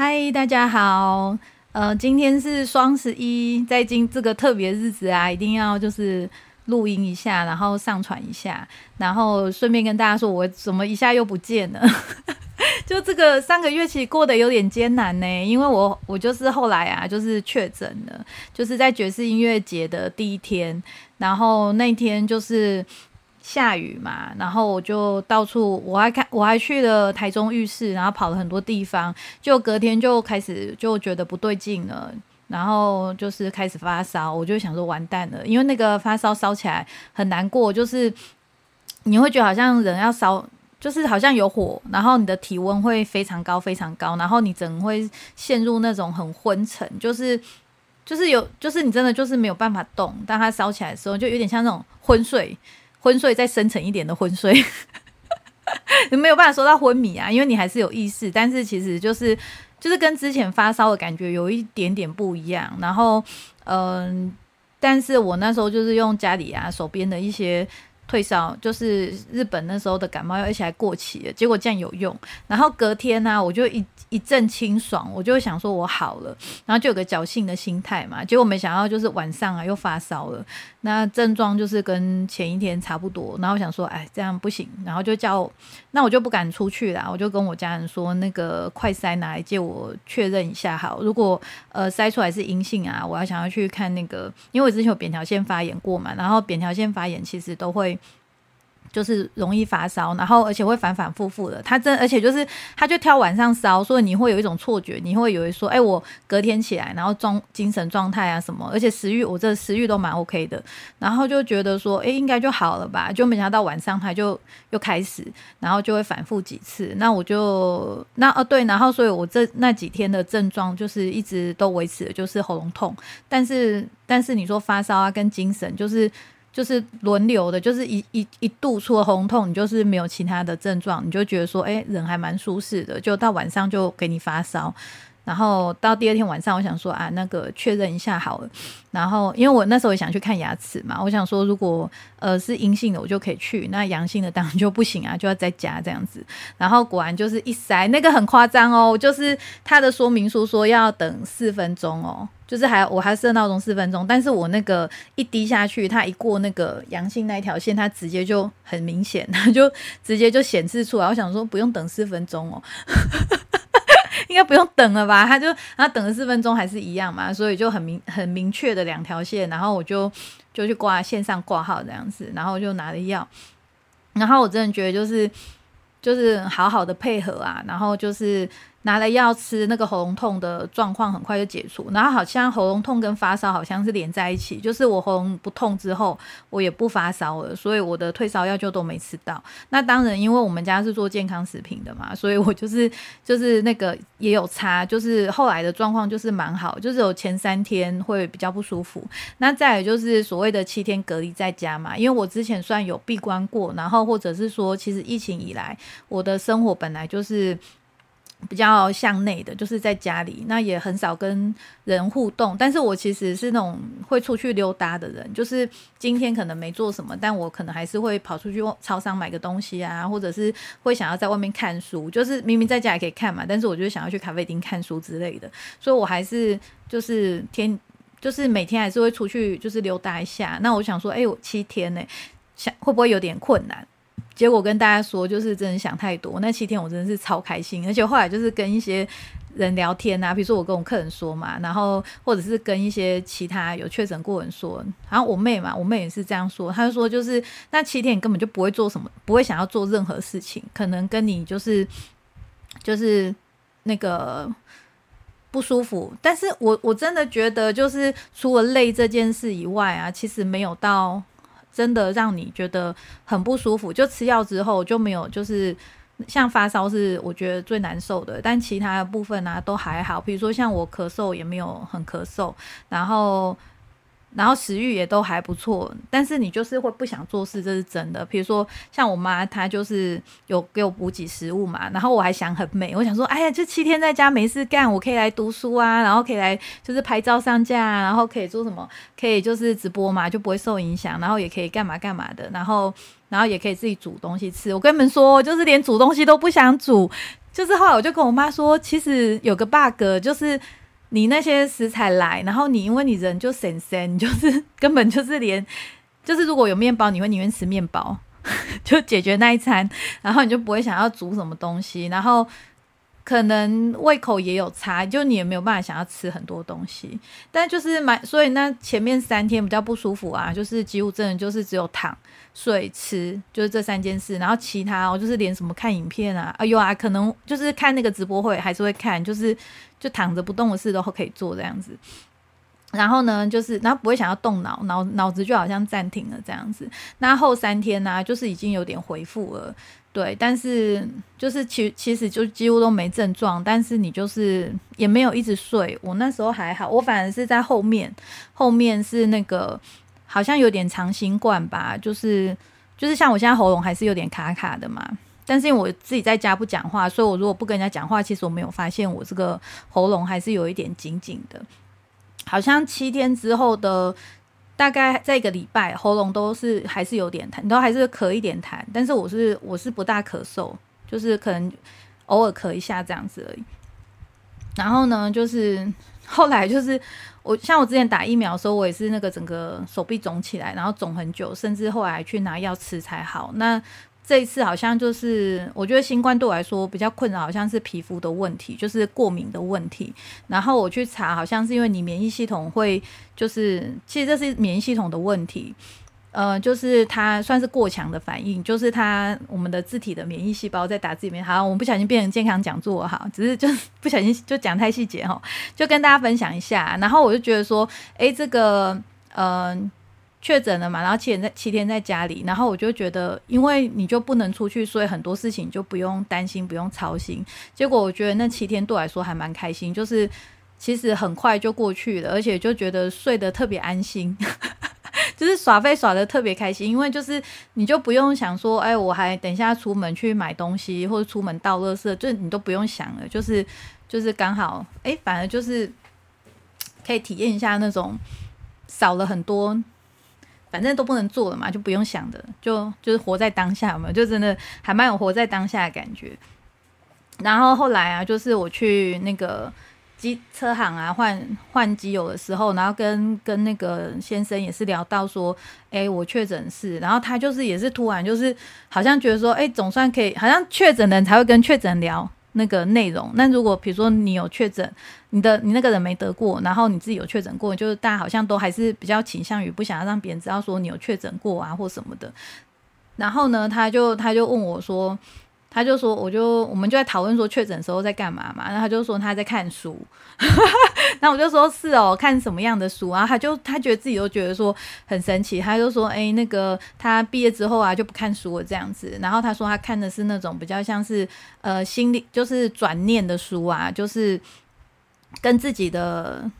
嗨，大家好。呃，今天是双十一，在今这个特别日子啊，一定要就是录音一下，然后上传一下，然后顺便跟大家说，我怎么一下又不见了？就这个三个月其实过得有点艰难呢，因为我我就是后来啊，就是确诊了，就是在爵士音乐节的第一天，然后那天就是下雨嘛，然后我就到处我还看我还去了台中浴室，然后跑了很多地方，就隔天就开始就觉得不对劲了，然后就是开始发烧，我就想说完蛋了，因为那个发烧烧起来很难过，就是你会觉得好像人要烧。就是好像有火，然后你的体温会非常高，非常高，然后你整会陷入那种很昏沉，就是就是有，就是你真的就是没有办法动。当它烧起来的时候，就有点像那种昏睡，昏睡再深沉一点的昏睡，你 没有办法说到昏迷啊，因为你还是有意识，但是其实就是就是跟之前发烧的感觉有一点点不一样。然后嗯，但是我那时候就是用家里啊手边的一些。退烧就是日本那时候的感冒药，而且还过期了。结果这样有用，然后隔天呢，我就一一阵清爽，我就想说我好了，然后就有个侥幸的心态嘛。结果没想到就是晚上啊又发烧了，那症状就是跟前一天差不多。然后我想说，哎，这样不行，然后就叫那我就不敢出去啦，我就跟我家人说，那个快筛拿来借我确认一下好。如果呃筛出来是阴性啊，我要想要去看那个，因为我之前有扁桃腺发炎过嘛，然后扁桃腺发炎其实都会。就是容易发烧，然后而且会反反复复的。他真而且就是他就挑晚上烧，所以你会有一种错觉，你会以为说，哎，我隔天起来，然后状精神状态啊什么，而且食欲我这食欲都蛮 OK 的，然后就觉得说，哎，应该就好了吧。就没想到晚上他就又开始，然后就会反复几次。那我就那哦对，然后所以我这那几天的症状就是一直都维持的就是喉咙痛，但是但是你说发烧啊跟精神就是。就是轮流的，就是一一一度出了红痛，你就是没有其他的症状，你就觉得说，哎，人还蛮舒适的，就到晚上就给你发烧。然后到第二天晚上，我想说啊，那个确认一下好了。然后因为我那时候也想去看牙齿嘛，我想说如果呃是阴性的，我就可以去；那阳性的当然就不行啊，就要在家这样子。然后果然就是一塞，那个很夸张哦，就是他的说明书说要等四分钟哦，就是还我还设闹钟四分钟，但是我那个一滴下去，它一过那个阳性那条线，它直接就很明显，它就直接就显示出来。我想说不用等四分钟哦。应该不用等了吧？他就然后等了四分钟还是一样嘛，所以就很明很明确的两条线，然后我就就去挂线上挂号这样子，然后就拿了药，然后我真的觉得就是就是好好的配合啊，然后就是。拿了药吃，那个喉咙痛的状况很快就解除。然后好像喉咙痛跟发烧好像是连在一起，就是我喉咙不痛之后，我也不发烧了，所以我的退烧药就都没吃到。那当然，因为我们家是做健康食品的嘛，所以我就是 就是那个也有差，就是后来的状况就是蛮好，就是有前三天会比较不舒服。那再有就是所谓的七天隔离在家嘛，因为我之前算有闭关过，然后或者是说，其实疫情以来我的生活本来就是。比较向内的，就是在家里，那也很少跟人互动。但是我其实是那种会出去溜达的人，就是今天可能没做什么，但我可能还是会跑出去超商买个东西啊，或者是会想要在外面看书。就是明明在家也可以看嘛，但是我就想要去咖啡厅看书之类的。所以我还是就是天，就是每天还是会出去，就是溜达一下。那我想说，哎，我七天呢，想会不会有点困难？结果跟大家说，就是真的想太多。那七天我真的是超开心，而且后来就是跟一些人聊天啊，比如说我跟我客人说嘛，然后或者是跟一些其他有确诊过人说，然后我妹嘛，我妹也是这样说，她就说就是那七天你根本就不会做什么，不会想要做任何事情，可能跟你就是就是那个不舒服。但是我我真的觉得，就是除了累这件事以外啊，其实没有到。真的让你觉得很不舒服，就吃药之后就没有，就是像发烧是我觉得最难受的，但其他部分呢都还好，比如说像我咳嗽也没有很咳嗽，然后。然后食欲也都还不错，但是你就是会不想做事，这是真的。比如说像我妈，她就是有给我补给食物嘛，然后我还想很美，我想说，哎呀，这七天在家没事干，我可以来读书啊，然后可以来就是拍照上架，然后可以做什么，可以就是直播嘛，就不会受影响，然后也可以干嘛干嘛的，然后然后也可以自己煮东西吃。我跟你们说，就是连煮东西都不想煮。就是后来我就跟我妈说，其实有个 bug，就是你那些食材来，然后你因为你人就省省，你 就是根本就是连，就是如果有面包，你会宁愿吃面包，就解决那一餐，然后你就不会想要煮什么东西，然后。可能胃口也有差，就你也没有办法想要吃很多东西，但就是买，所以那前面三天比较不舒服啊，就是几乎真的就是只有躺、睡、吃，就是这三件事，然后其他哦，就是连什么看影片啊，哎呦啊，可能就是看那个直播会还是会看，就是就躺着不动的事都可以做这样子。然后呢，就是然后不会想要动脑，脑脑子就好像暂停了这样子。那后三天呢，就是已经有点恢复了。对，但是就是其其实就几乎都没症状，但是你就是也没有一直睡。我那时候还好，我反而是在后面，后面是那个好像有点长新冠吧，就是就是像我现在喉咙还是有点卡卡的嘛。但是我自己在家不讲话，所以我如果不跟人家讲话，其实我没有发现我这个喉咙还是有一点紧紧的。好像七天之后的。大概在一个礼拜，喉咙都是还是有点痰，都还是咳一点痰，但是我是我是不大咳嗽，就是可能偶尔咳一下这样子而已。然后呢，就是后来就是我像我之前打疫苗的时候，我也是那个整个手臂肿起来，然后肿很久，甚至后来去拿药吃才好。那这一次好像就是，我觉得新冠对我来说比较困扰，好像是皮肤的问题，就是过敏的问题。然后我去查，好像是因为你免疫系统会，就是其实这是免疫系统的问题，呃，就是它算是过强的反应，就是它我们的自体的免疫细胞在打字里面。好，我们不小心变成健康讲座哈，只是就 不小心就讲太细节哈，就跟大家分享一下。然后我就觉得说，哎，这个，嗯。确诊了嘛，然后七天在七天在家里，然后我就觉得，因为你就不能出去，所以很多事情就不用担心，不用操心。结果我觉得那七天对我来说还蛮开心，就是其实很快就过去了，而且就觉得睡得特别安心，就是耍飞耍的特别开心，因为就是你就不用想说，哎，我还等一下出门去买东西或者出门倒垃圾，就你都不用想了，就是就是刚好，哎，反而就是可以体验一下那种少了很多。反正都不能做了嘛，就不用想的，就就是活在当下嘛，就真的还蛮有活在当下的感觉。然后后来啊，就是我去那个机车行啊换换机油的时候，然后跟跟那个先生也是聊到说，哎，我确诊是，然后他就是也是突然就是好像觉得说，哎，总算可以，好像确诊人才会跟确诊聊。那个内容，那如果比如说你有确诊，你的你那个人没得过，然后你自己有确诊过，就是大家好像都还是比较倾向于不想要让别人知道说你有确诊过啊或什么的。然后呢，他就他就问我说。他就说，我就我们就在讨论说确诊时候在干嘛嘛，然后他就说他在看书，那我就说是哦，看什么样的书然后他就他觉得自己都觉得说很神奇，他就说，哎，那个他毕业之后啊就不看书了这样子，然后他说他看的是那种比较像是呃心理就是转念的书啊，就是跟自己的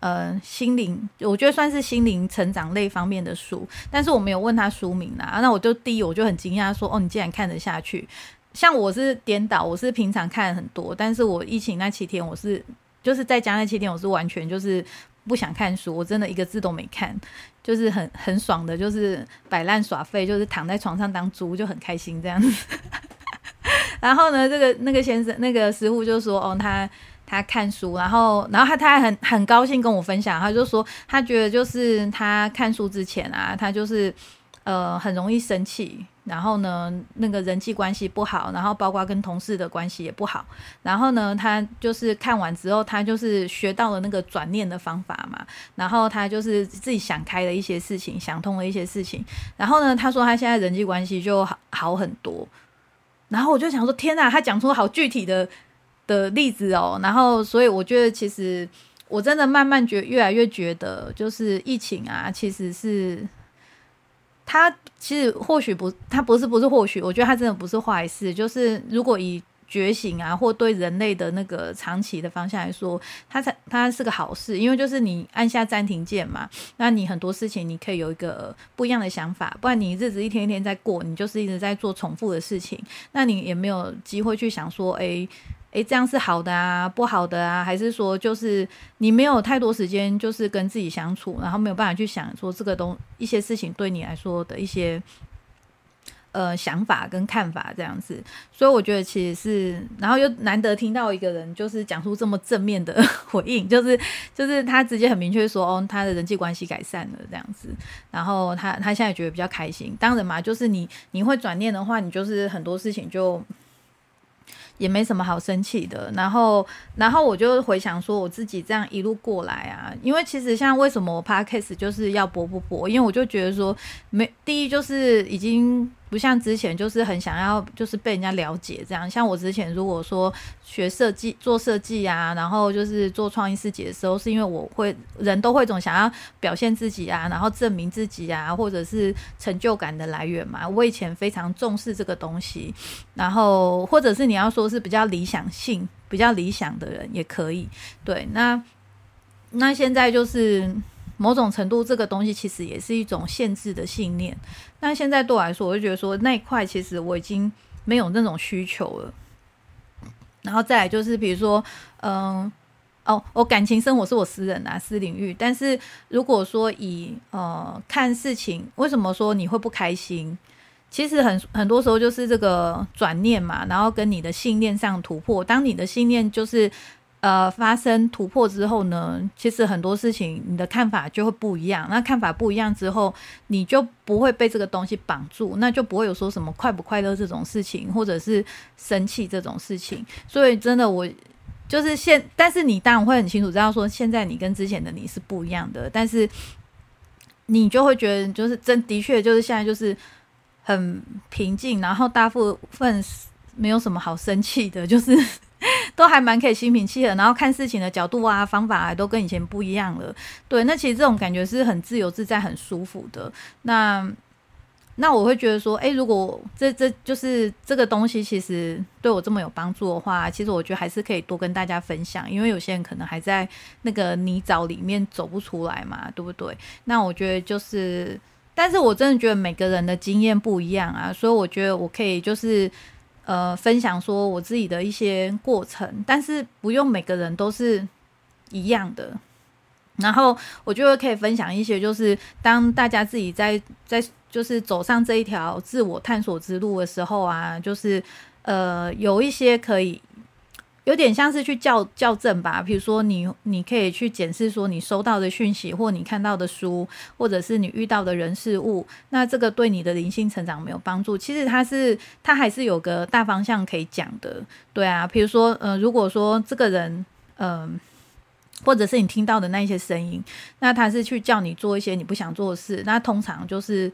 呃心灵，我觉得算是心灵成长类方面的书，但是我没有问他书名啊，那我就第一我就很惊讶说，哦，你竟然看得下去。像我是颠倒，我是平常看很多，但是我疫情那七天，我是就是在家那七天，我是完全就是不想看书，我真的一个字都没看，就是很很爽的，就是摆烂耍废，就是躺在床上当猪就很开心这样子。然后呢，这个那个先生那个师傅就说，哦，他他看书，然后然后他他还很很高兴跟我分享，他就说他觉得就是他看书之前啊，他就是呃很容易生气。然后呢，那个人际关系不好，然后包括跟同事的关系也不好。然后呢，他就是看完之后，他就是学到了那个转念的方法嘛。然后他就是自己想开了一些事情，想通了一些事情。然后呢，他说他现在人际关系就好好很多。然后我就想说，天哪，他讲出好具体的的例子哦。然后，所以我觉得其实我真的慢慢觉越来越觉得，就是疫情啊，其实是。他其实或许不，他不是不是或许，我觉得他真的不是坏事。就是如果以觉醒啊，或对人类的那个长期的方向来说，它才它是个好事。因为就是你按下暂停键嘛，那你很多事情你可以有一个不一样的想法，不然你日子一天一天在过，你就是一直在做重复的事情，那你也没有机会去想说，哎。诶，这样是好的啊，不好的啊，还是说就是你没有太多时间，就是跟自己相处，然后没有办法去想说这个东一些事情对你来说的一些，呃想法跟看法这样子。所以我觉得其实是，然后又难得听到一个人就是讲出这么正面的 回应，就是就是他直接很明确说，哦，他的人际关系改善了这样子，然后他他现在觉得比较开心。当然嘛，就是你你会转念的话，你就是很多事情就。也没什么好生气的，然后，然后我就回想说，我自己这样一路过来啊，因为其实像为什么我 podcast 就是要播不播？因为我就觉得说，没第一就是已经。不像之前，就是很想要，就是被人家了解这样。像我之前如果说学设计、做设计啊，然后就是做创意设计的时候，是因为我会人都会总想要表现自己啊，然后证明自己啊，或者是成就感的来源嘛。我以前非常重视这个东西，然后或者是你要说是比较理想性、比较理想的人也可以。对，那那现在就是。某种程度，这个东西其实也是一种限制的信念。那现在对我来说，我就觉得说那一块其实我已经没有那种需求了。然后再来就是，比如说，嗯，哦，我感情生活是我私人啊，私领域。但是如果说以呃看事情，为什么说你会不开心？其实很很多时候就是这个转念嘛，然后跟你的信念上突破。当你的信念就是。呃，发生突破之后呢，其实很多事情你的看法就会不一样。那看法不一样之后，你就不会被这个东西绑住，那就不会有说什么快不快乐这种事情，或者是生气这种事情。所以真的，我就是现，但是你当然会很清楚知道说，现在你跟之前的你是不一样的，但是你就会觉得，就是真的确就是现在就是很平静，然后大部分没有什么好生气的，就是。都还蛮可以心平气和，然后看事情的角度啊、方法啊，都跟以前不一样了。对，那其实这种感觉是很自由自在、很舒服的。那那我会觉得说，哎，如果这这就是这个东西，其实对我这么有帮助的话，其实我觉得还是可以多跟大家分享，因为有些人可能还在那个泥沼里面走不出来嘛，对不对？那我觉得就是，但是我真的觉得每个人的经验不一样啊，所以我觉得我可以就是。呃，分享说我自己的一些过程，但是不用每个人都是一样的。然后我就会可以分享一些，就是当大家自己在在就是走上这一条自我探索之路的时候啊，就是呃有一些可以。有点像是去校校正吧，比如说你你可以去检视说你收到的讯息，或你看到的书，或者是你遇到的人事物，那这个对你的灵性成长没有帮助。其实它是它还是有个大方向可以讲的，对啊，比如说呃，如果说这个人嗯，或者是你听到的那一些声音，那他是去叫你做一些你不想做的事，那通常就是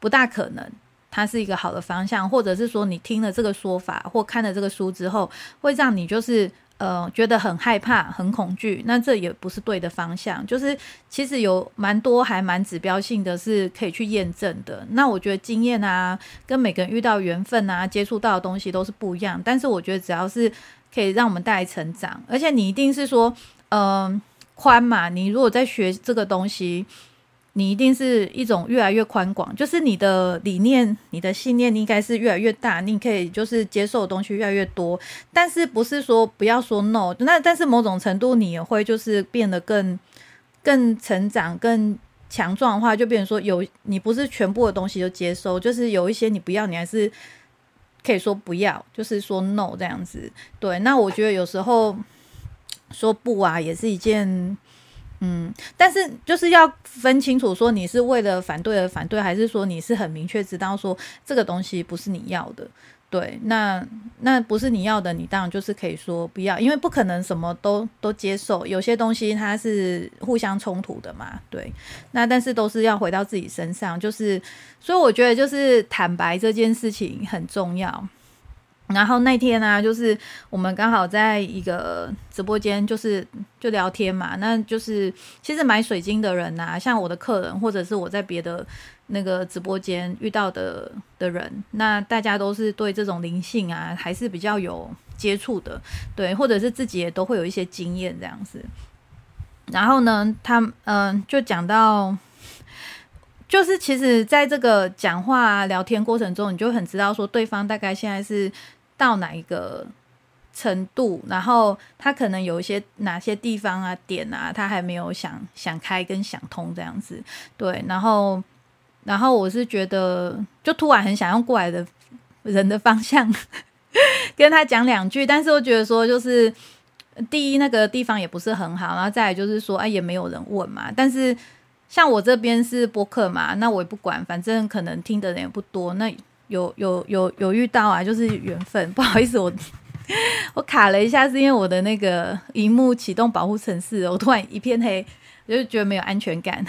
不大可能。它是一个好的方向，或者是说你听了这个说法或看了这个书之后，会让你就是呃觉得很害怕、很恐惧，那这也不是对的方向。就是其实有蛮多还蛮指标性的是可以去验证的。那我觉得经验啊，跟每个人遇到缘分啊，接触到的东西都是不一样。但是我觉得只要是可以让我们带来成长，而且你一定是说，嗯，宽嘛。你如果在学这个东西。你一定是一种越来越宽广，就是你的理念、你的信念，应该是越来越大，你可以就是接受的东西越来越多。但是不是说不要说 no？那但是某种程度你也会就是变得更更成长、更强壮的话，就变成说有你不是全部的东西都接受，就是有一些你不要，你还是可以说不要，就是说 no 这样子。对，那我觉得有时候说不啊，也是一件。嗯，但是就是要分清楚，说你是为了反对而反对，还是说你是很明确知道说这个东西不是你要的。对，那那不是你要的，你当然就是可以说不要，因为不可能什么都都接受，有些东西它是互相冲突的嘛。对，那但是都是要回到自己身上，就是所以我觉得就是坦白这件事情很重要。然后那天呢，就是我们刚好在一个直播间，就是就聊天嘛。那就是其实买水晶的人呐，像我的客人，或者是我在别的那个直播间遇到的的人，那大家都是对这种灵性啊，还是比较有接触的，对，或者是自己也都会有一些经验这样子。然后呢，他嗯，就讲到，就是其实在这个讲话聊天过程中，你就很知道说对方大概现在是。到哪一个程度，然后他可能有一些哪些地方啊点啊，他还没有想想开跟想通这样子，对，然后然后我是觉得，就突然很想用过来的人的方向 跟他讲两句，但是我觉得说，就是第一那个地方也不是很好，然后再来就是说，哎，也没有人问嘛。但是像我这边是播客嘛，那我也不管，反正可能听的人也不多。那有有有有遇到啊，就是缘分。不好意思，我 我卡了一下，是因为我的那个荧幕启动保护程式，我突然一片黑，我就觉得没有安全感。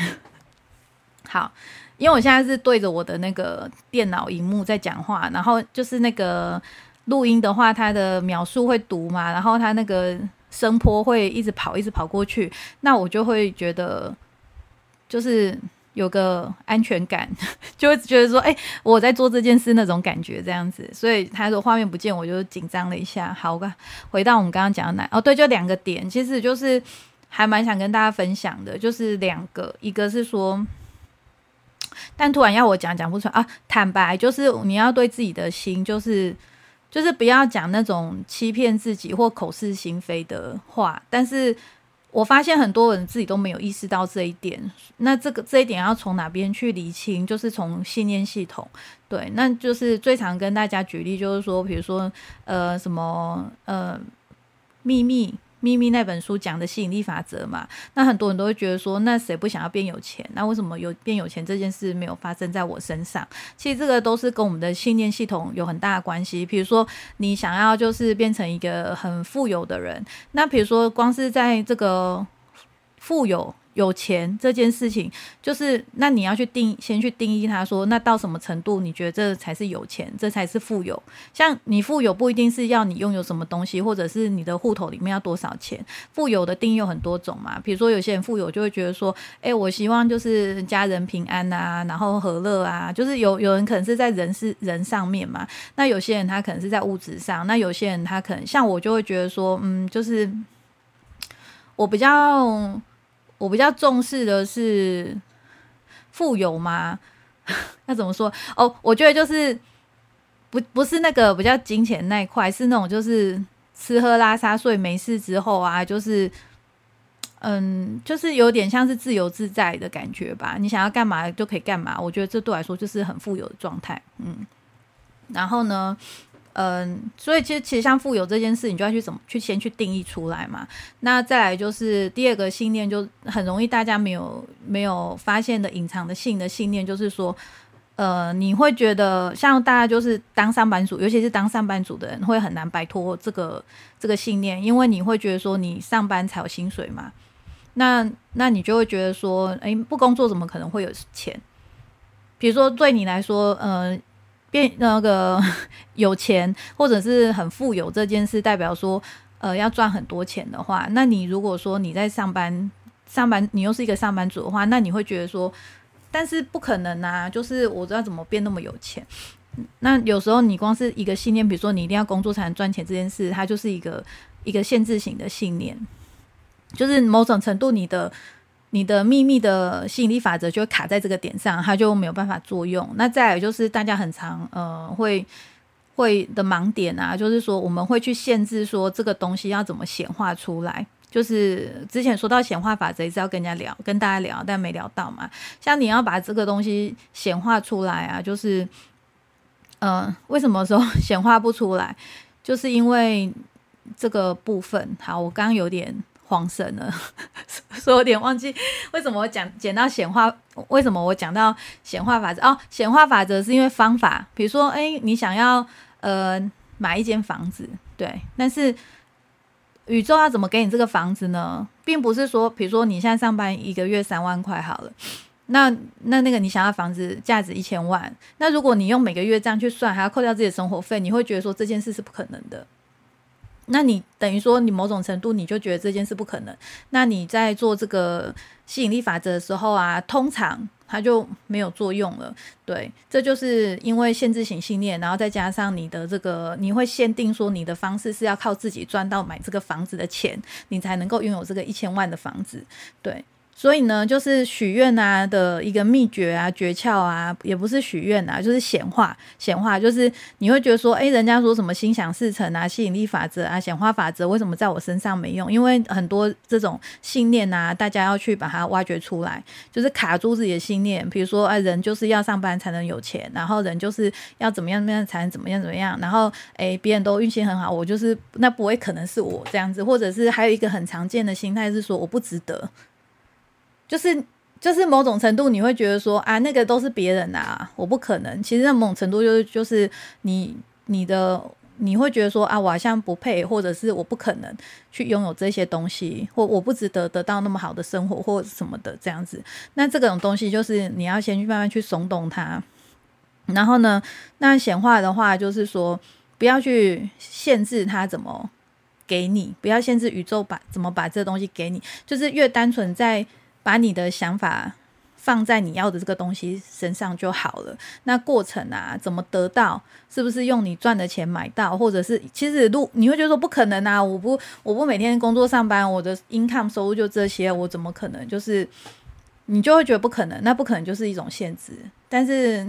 好。因为我现在是对着我的那个电脑荧幕在讲话，然后就是那个录音的话，它的秒数会读嘛，然后它那个声波会一直跑，一直跑过去，那我就会觉得就是有个安全感，就会觉得说，哎，我在做这件事那种感觉这样子，所以他说画面不见，我就紧张了一下。好吧，回到我们刚刚讲的哪？哦，对，就两个点，其实就是还蛮想跟大家分享的，就是两个，一个是说。但突然要我讲讲不出来啊！坦白就是你要对自己的心，就是就是不要讲那种欺骗自己或口是心非的话。但是我发现很多人自己都没有意识到这一点。那这个这一点要从哪边去理清？就是从信念系统。对，那就是最常跟大家举例，就是说，比如说呃什么呃秘密。秘密那本书讲的吸引力法则嘛，那很多人都会觉得说，那谁不想要变有钱？那为什么有变有钱这件事没有发生在我身上？其实这个都是跟我们的信念系统有很大的关系。比如说，你想要就是变成一个很富有的人，那比如说光是在这个富有。有钱这件事情，就是那你要去定，先去定义它，说那到什么程度，你觉得这才是有钱，这才是富有。像你富有不一定是要你拥有什么东西，或者是你的户头里面要多少钱。富有的定义有很多种嘛，比如说有些人富有就会觉得说，哎，我希望就是家人平安啊，然后和乐啊，就是有有人可能是在人是人上面嘛，那有些人他可能是在物质上，那有些人他可能像我就会觉得说，嗯，就是我比较。我比较重视的是富有吗？那怎么说？哦，我觉得就是不不是那个比较金钱那一块，是那种就是吃喝拉撒睡没事之后啊，就是嗯，就是有点像是自由自在的感觉吧。你想要干嘛就可以干嘛。我觉得这对我来说就是很富有的状态。嗯，然后呢？嗯，所以其实其实像富有这件事，你就要去怎么去先去定义出来嘛。那再来就是第二个信念，就很容易大家没有没有发现的隐藏的性的信念，就是说，呃，你会觉得像大家就是当上班族，尤其是当上班族的人，会很难摆脱这个这个信念，因为你会觉得说你上班才有薪水嘛。那那你就会觉得说，诶，不工作怎么可能会有钱？比如说对你来说，呃。变那个 有钱或者是很富有这件事，代表说，呃，要赚很多钱的话，那你如果说你在上班，上班你又是一个上班族的话，那你会觉得说，但是不可能啊，就是我知道怎么变那么有钱。那有时候你光是一个信念，比如说你一定要工作才能赚钱这件事，它就是一个一个限制型的信念，就是某种程度你的。你的秘密的吸引力法则就卡在这个点上，它就没有办法作用。那再有就是大家很常呃会会的盲点啊，就是说我们会去限制说这个东西要怎么显化出来。就是之前说到显化法则是要跟人家聊，跟大家聊，但没聊到嘛。像你要把这个东西显化出来啊，就是嗯，为什么说显化不出来？就是因为这个部分。好，我刚刚有点。慌神了，说有点忘记为什么我讲讲到显化，为什么我讲到显化法则哦？显化法则是因为方法，比如说，哎，你想要呃买一间房子，对，但是宇宙要怎么给你这个房子呢？并不是说，比如说你现在上班一个月三万块好了，那那那个你想要房子价值一千万，那如果你用每个月这样去算，还要扣掉自己的生活费，你会觉得说这件事是不可能的。那你等于说，你某种程度你就觉得这件事不可能。那你在做这个吸引力法则的时候啊，通常它就没有作用了。对，这就是因为限制性信念，然后再加上你的这个，你会限定说你的方式是要靠自己赚到买这个房子的钱，你才能够拥有这个一千万的房子。对，所以呢，就是许愿啊的一个秘诀啊、诀窍啊，也不是许愿啊，就是显化。显化就是你会觉得说，哎，人家说什么心想事成啊、吸引力法则啊、显化法则，为什么在我身上没用？因为很多这种信念啊，大家要去把它挖掘出来，就是卡住自己的信念。比如说，哎，人就是要上班才能有钱，然后人就是要怎么样怎么样才能怎么样怎么样，然后哎，别人都运气很好，我就是那不会可能是我这样子，或者是还有一个很常见的心态是说，我不值得。就是就是某种程度，你会觉得说啊，那个都是别人啊，我不可能。其实那某种程度就是就是你你的你会觉得说啊，我好像不配，或者是我不可能去拥有这些东西，或我不值得得到那么好的生活或什么的这样子。那这种东西就是你要先去慢慢去松动它。然后呢，那显化的话就是说，不要去限制它怎么给你，不要限制宇宙把怎么把这东西给你，就是越单纯在。把你的想法放在你要的这个东西身上就好了。那过程啊，怎么得到？是不是用你赚的钱买到？或者是其实路你会觉得说不可能啊！我不我不每天工作上班，我的 income 收入就这些，我怎么可能？就是你就会觉得不可能。那不可能就是一种限制。但是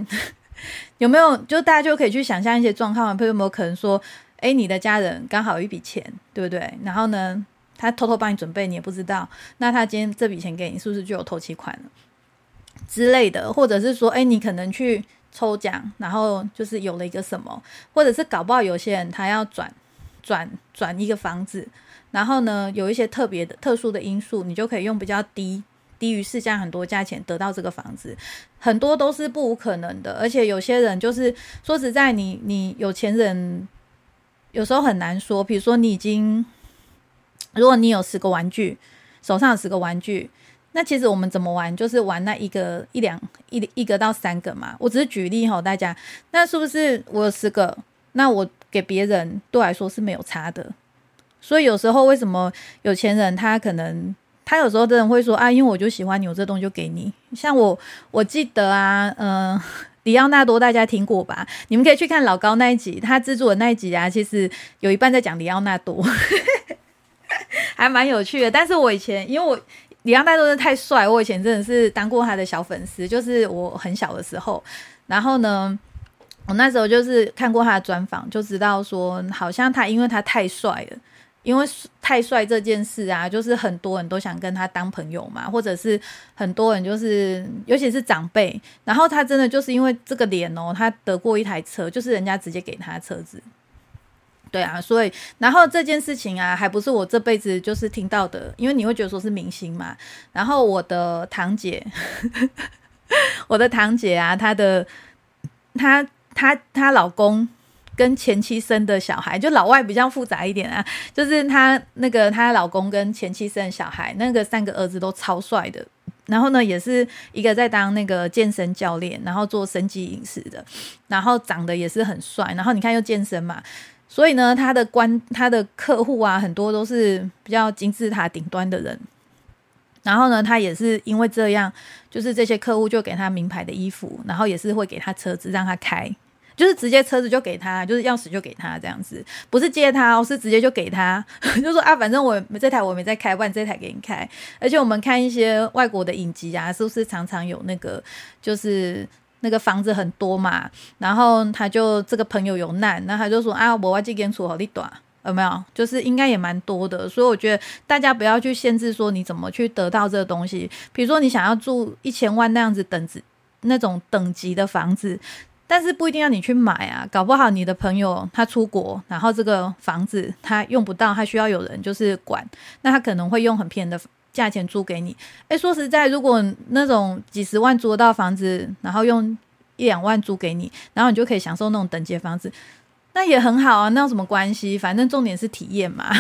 有没有？就大家就可以去想象一些状况，有没有可能说，哎，你的家人刚好有一笔钱，对不对？然后呢？他偷偷帮你准备，你也不知道。那他今天这笔钱给你，是不是就有投期款了之类的？或者是说，哎，你可能去抽奖，然后就是有了一个什么，或者是搞不好有些人他要转转转一个房子，然后呢有一些特别的特殊的因素，你就可以用比较低低于市价很多价钱得到这个房子，很多都是不无可能的。而且有些人就是说实在，你你有钱人有时候很难说，比如说你已经。如果你有十个玩具，手上有十个玩具，那其实我们怎么玩，就是玩那一个一两一一个到三个嘛。我只是举例哈，大家，那是不是我有十个？那我给别人对来说是没有差的。所以有时候为什么有钱人他可能他有时候真的会说啊，因为我就喜欢你，我这东西就给你。像我我记得啊，嗯，里奥纳多大家听过吧？你们可以去看老高那一集，他制作的那一集啊，其实有一半在讲里奥纳多。还蛮有趣的，但是我以前因为我李昂代多是太帅，我以前真的是当过他的小粉丝，就是我很小的时候，然后呢，我那时候就是看过他的专访，就知道说好像他因为他太帅了，因为太帅这件事啊，就是很多人都想跟他当朋友嘛，或者是很多人就是尤其是长辈，然后他真的就是因为这个脸哦，他得过一台车，就是人家直接给他车子。对啊，所以然后这件事情啊，还不是我这辈子就是听到的，因为你会觉得说是明星嘛。然后我的堂姐，我的堂姐啊，她的她她她老公跟前妻生的小孩，就老外比较复杂一点啊，就是她那个她老公跟前妻生的小孩，那个三个儿子都超帅的。然后呢，也是一个在当那个健身教练，然后做生计饮食的，然后长得也是很帅。然后你看又健身嘛。所以呢，他的官他的客户啊，很多都是比较金字塔顶端的人。然后呢，他也是因为这样，就是这些客户就给他名牌的衣服，然后也是会给他车子让他开，就是直接车子就给他，就是钥匙就给他这样子，不是借他，哦是直接就给他，就说啊，反正我这台我没在开，不然这台给你开。而且我们看一些外国的影集啊，是不是常常有那个就是。那个房子很多嘛，然后他就这个朋友有难，那他就说啊，我外这间厝好你短，有没有？就是应该也蛮多的，所以我觉得大家不要去限制说你怎么去得到这个东西。比如说你想要住一千万那样子等值那种等级的房子，但是不一定要你去买啊，搞不好你的朋友他出国，然后这个房子他用不到，他需要有人就是管，那他可能会用很便宜的。价钱租给你，哎，说实在，如果那种几十万租得到房子，然后用一两万租给你，然后你就可以享受那种等级房子，那也很好啊，那有什么关系？反正重点是体验嘛，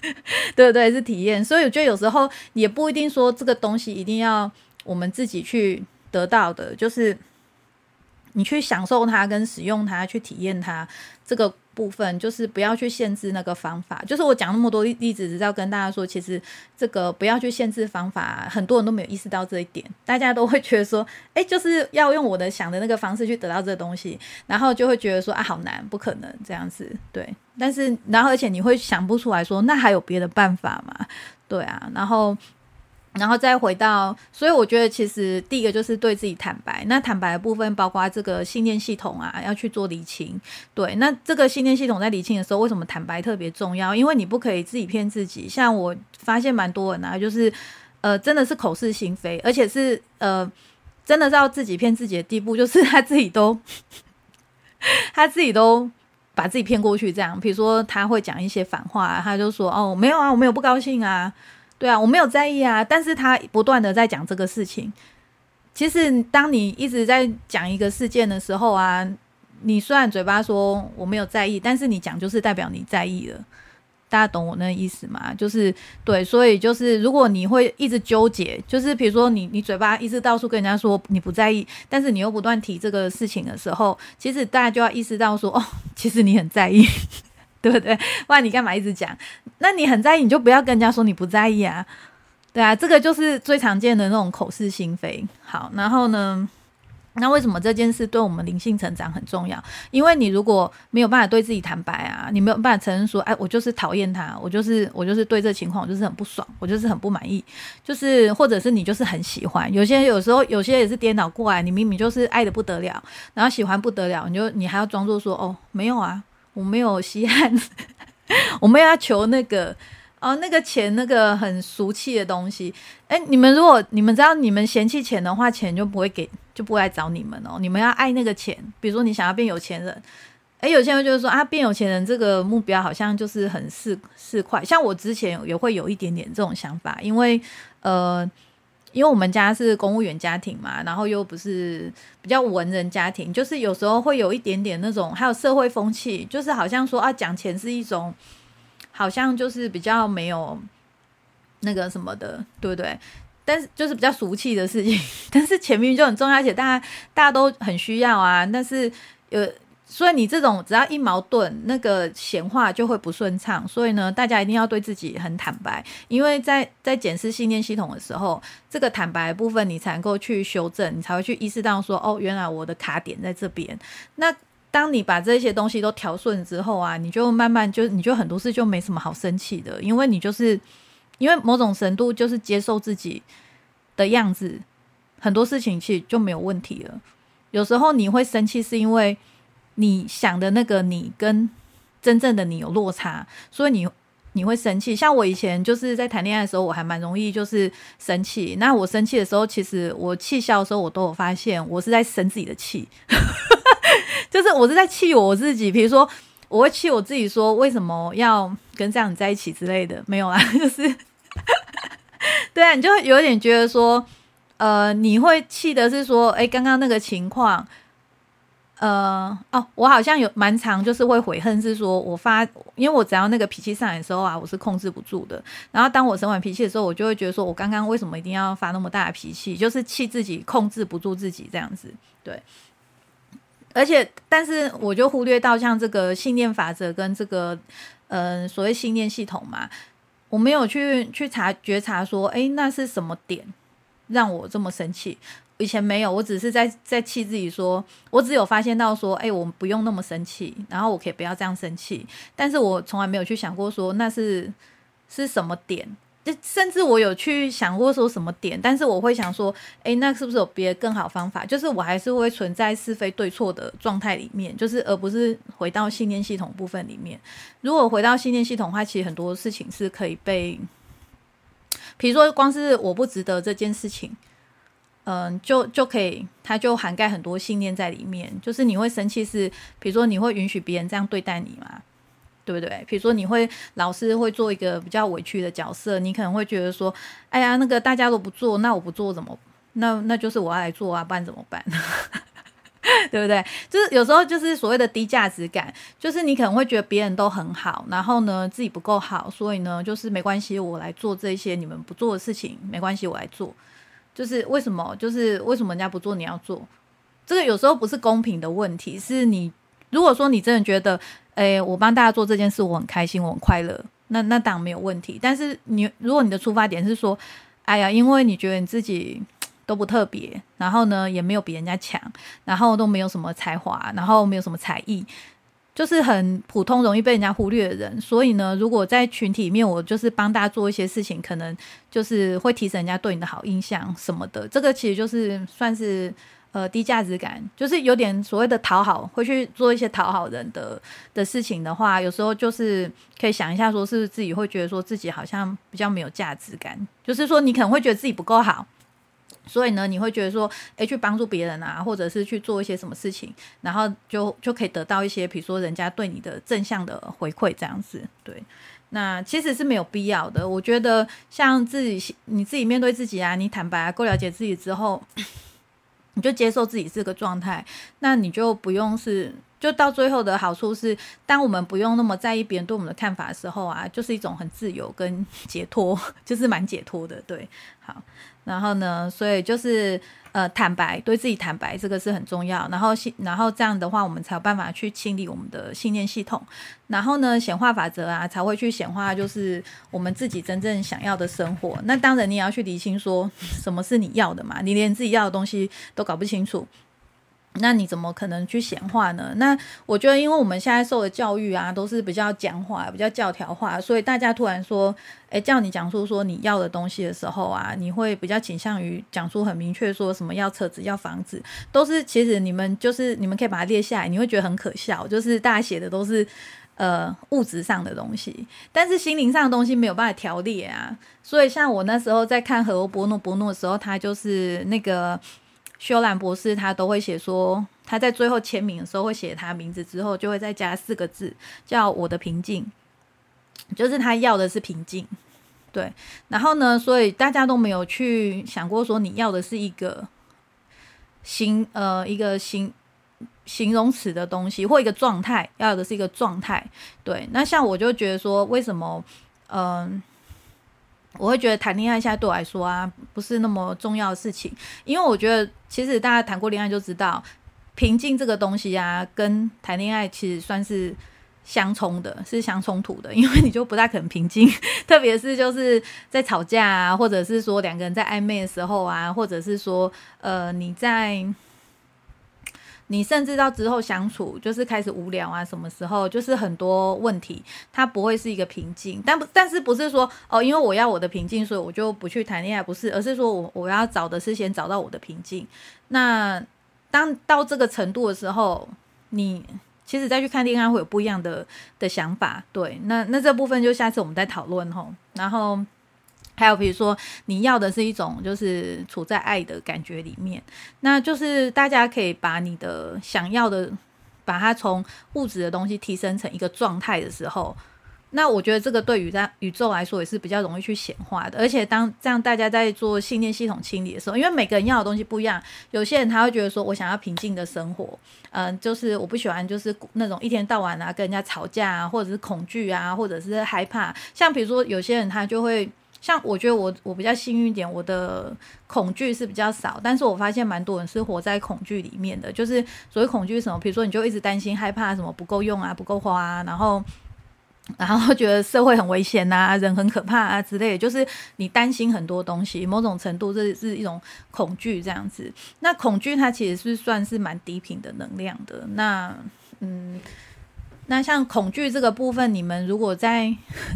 对不对？是体验，所以我觉得有时候也不一定说这个东西一定要我们自己去得到的，就是你去享受它、跟使用它、去体验它这个。部分就是不要去限制那个方法，就是我讲那么多例子，只是要跟大家说，其实这个不要去限制方法，很多人都没有意识到这一点，大家都会觉得说，哎，就是要用我的想的那个方式去得到这个东西，然后就会觉得说啊，好难，不可能这样子，对。但是，然后而且你会想不出来说，那还有别的办法吗？对啊，然后。然后再回到，所以我觉得其实第一个就是对自己坦白。那坦白的部分包括这个信念系统啊，要去做理清。对，那这个信念系统在理清的时候，为什么坦白特别重要？因为你不可以自己骗自己。像我发现蛮多人啊，就是呃，真的是口是心非，而且是呃，真的是要自己骗自己的地步，就是他自己都他自己都把自己骗过去。这样，比如说他会讲一些反话，他就说：“哦，没有啊，我没有不高兴啊。”对啊，我没有在意啊，但是他不断的在讲这个事情。其实，当你一直在讲一个事件的时候啊，你虽然嘴巴说我没有在意，但是你讲就是代表你在意了。大家懂我那意思吗？就是对，所以就是如果你会一直纠结，就是比如说你你嘴巴一直到处跟人家说你不在意，但是你又不断提这个事情的时候，其实大家就要意识到说哦，其实你很在意。对不对？不然你干嘛一直讲？那你很在意，你就不要跟人家说你不在意啊。对啊，这个就是最常见的那种口是心非。好，然后呢？那为什么这件事对我们灵性成长很重要？因为你如果没有办法对自己坦白啊，你没有办法承认说，哎，我就是讨厌他，我就是我就是对这情况我就是很不爽，我就是很不满意，就是或者是你就是很喜欢。有些有时候有些也是颠倒过来，你明明就是爱的不得了，然后喜欢不得了，你就你还要装作说，哦，没有啊。我没有稀罕，我们要求那个哦，那个钱，那个很俗气的东西。哎，你们如果你们知道你们嫌弃钱的话，钱就不会给，就不会来找你们哦。你们要爱那个钱，比如说你想要变有钱人，哎，有些人就是说啊，变有钱人这个目标好像就是很市市侩。像我之前也会有一点点这种想法，因为呃。因为我们家是公务员家庭嘛，然后又不是比较文人家庭，就是有时候会有一点点那种，还有社会风气，就是好像说啊，讲钱是一种，好像就是比较没有那个什么的，对不对？但是就是比较俗气的事情，但是钱明明就很重要，而且大家大家都很需要啊，但是有。所以你这种只要一矛盾，那个显化就会不顺畅。所以呢，大家一定要对自己很坦白，因为在在检视信念系统的时候，这个坦白部分你才能够去修正，你才会去意识到说，哦，原来我的卡点在这边。那当你把这些东西都调顺之后啊，你就慢慢就你就很多事就没什么好生气的，因为你就是因为某种程度就是接受自己的样子，很多事情其实就没有问题了。有时候你会生气是因为。你想的那个你跟真正的你有落差，所以你你会生气。像我以前就是在谈恋爱的时候，我还蛮容易就是生气。那我生气的时候，其实我气笑的时候，我都有发现我是在生自己的气，就是我是在气我自己。比如说，我会气我自己，说为什么要跟这样在一起之类的，没有啊，就是对啊，你就有点觉得说，呃，你会气的是说，哎，刚刚那个情况。呃哦，我好像有蛮长，就是会悔恨，是说我发，因为我只要那个脾气上来的时候啊，我是控制不住的。然后当我生完脾气的时候，我就会觉得说，我刚刚为什么一定要发那么大的脾气？就是气自己控制不住自己这样子。对，而且但是我就忽略到像这个信念法则跟这个嗯所谓信念系统嘛，我没有去去查觉察说，哎，那是什么点让我这么生气？以前没有，我只是在在气自己，说我只有发现到说，哎，我们不用那么生气，然后我可以不要这样生气。但是我从来没有去想过说那是是什么点，就甚至我有去想过说什么点，但是我会想说，哎，那是不是有别的更好方法？就是我还是会存在是非对错的状态里面，就是而不是回到信念系统部分里面。如果回到信念系统的话，其实很多事情是可以被，比如说光是我不值得这件事情。嗯，就就可以，它就涵盖很多信念在里面。就是你会生气，是比如说你会允许别人这样对待你吗？对不对？比如说你会老师会做一个比较委屈的角色，你可能会觉得说，哎呀，那个大家都不做，那我不做怎么？那那就是我要来做啊，不然怎么办？对不对？就是有时候就是所谓的低价值感，就是你可能会觉得别人都很好，然后呢自己不够好，所以呢就是没关系，我来做这些你们不做的事情，没关系，我来做。就是为什么？就是为什么人家不做，你要做？这个有时候不是公平的问题，是你如果说你真的觉得，哎，我帮大家做这件事，我很开心，我很快乐，那那当然没有问题。但是你如果你的出发点是说，哎呀，因为你觉得你自己都不特别，然后呢也没有比人家强，然后都没有什么才华，然后没有什么才艺。就是很普通、容易被人家忽略的人。所以呢，如果在群体里面，我就是帮大家做一些事情，可能就是会提升人家对你的好印象什么的。这个其实就是算是。呃，低价值感就是有点所谓的讨好，会去做一些讨好人的的事情的话，有时候就是可以想一下，说是是自己会觉得说自己好像比较没有价值感，就是说你可能会觉得自己不够好，所以呢，你会觉得说，哎，去帮助别人啊，或者是去做一些什么事情，然后就就可以得到一些，比如说人家对你的正向的回馈，这样子。对，那其实是没有必要的。我觉得像自己，你自己面对自己啊，你坦白、够了解自己之后。你就接受自己这个状态，那你就不用是，就到最后的好处是，当我们不用那么在意别人对我们的看法的时候啊，就是一种很自由跟解脱，就是蛮解脱的，对，好。然后呢，所以就是呃，坦白对自己坦白，这个是很重要。然后信，然后这样的话，我们才有办法去清理我们的信念系统。然后呢，显化法则啊，才会去显化，就是我们自己真正想要的生活。那当然，你也要去理清说什么是你要的嘛？你连自己要的东西都搞不清楚。那你怎么可能去显化呢？那我觉得，因为我们现在受的教育啊，都是比较讲话、比较教条化，所以大家突然说，哎，叫你讲述说你要的东西的时候啊，你会比较倾向于讲出很明确，说什么要车子、要房子，都是其实你们就是你们可以把它列下来，你会觉得很可笑，就是大家写的都是呃物质上的东西，但是心灵上的东西没有办法条列啊。所以像我那时候在看和欧波诺波诺的时候，他就是那个。修兰博士他都会写说，他在最后签名的时候会写他名字之后，就会再加四个字，叫我的平静，就是他要的是平静，对。然后呢，所以大家都没有去想过说，你要的是一个形呃一个形形容词的东西，或一个状态，要的是一个状态，对。那像我就觉得说，为什么嗯？我会觉得谈恋爱现在对我来说啊，不是那么重要的事情，因为我觉得其实大家谈过恋爱就知道，平静这个东西啊，跟谈恋爱其实算是相冲的，是相冲突的，因为你就不太可能平静，特别是就是在吵架啊，或者是说两个人在暧昧的时候啊，或者是说呃你在。你甚至到之后相处，就是开始无聊啊，什么时候就是很多问题，它不会是一个平静。但不，但是不是说哦，因为我要我的平静，所以我就不去谈恋爱，不是，而是说我我要找的是先找到我的平静。那当到这个程度的时候，你其实再去看恋爱会有不一样的的想法。对，那那这部分就下次我们再讨论吼，然后。还有，比如说，你要的是一种就是处在爱的感觉里面，那就是大家可以把你的想要的，把它从物质的东西提升成一个状态的时候，那我觉得这个对于在宇宙来说也是比较容易去显化的。而且当这样大家在做信念系统清理的时候，因为每个人要的东西不一样，有些人他会觉得说我想要平静的生活，嗯，就是我不喜欢就是那种一天到晚啊跟人家吵架啊，或者是恐惧啊，或者是害怕。像比如说有些人他就会。像我觉得我我比较幸运一点，我的恐惧是比较少，但是我发现蛮多人是活在恐惧里面的。就是所谓恐惧什么，比如说你就一直担心害怕什么不够用啊，不够花啊，然后然后觉得社会很危险呐，人很可怕啊之类的，就是你担心很多东西，某种程度这是一种恐惧这样子。那恐惧它其实是算是蛮低频的能量的。那嗯。那像恐惧这个部分，你们如果在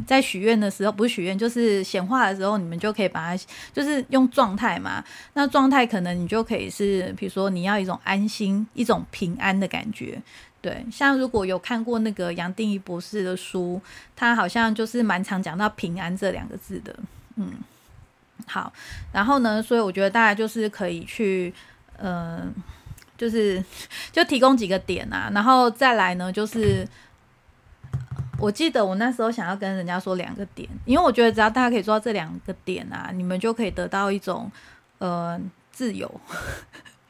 在许愿的时候，不是许愿就是显化的时候，你们就可以把它就是用状态嘛。那状态可能你就可以是，比如说你要一种安心、一种平安的感觉。对，像如果有看过那个杨定一博士的书，他好像就是蛮常讲到平安这两个字的。嗯，好，然后呢，所以我觉得大家就是可以去，嗯。就是 就提供几个点啊，然后再来呢，就是我记得我那时候想要跟人家说两个点，因为我觉得只要大家可以做到这两个点啊，你们就可以得到一种呃自由。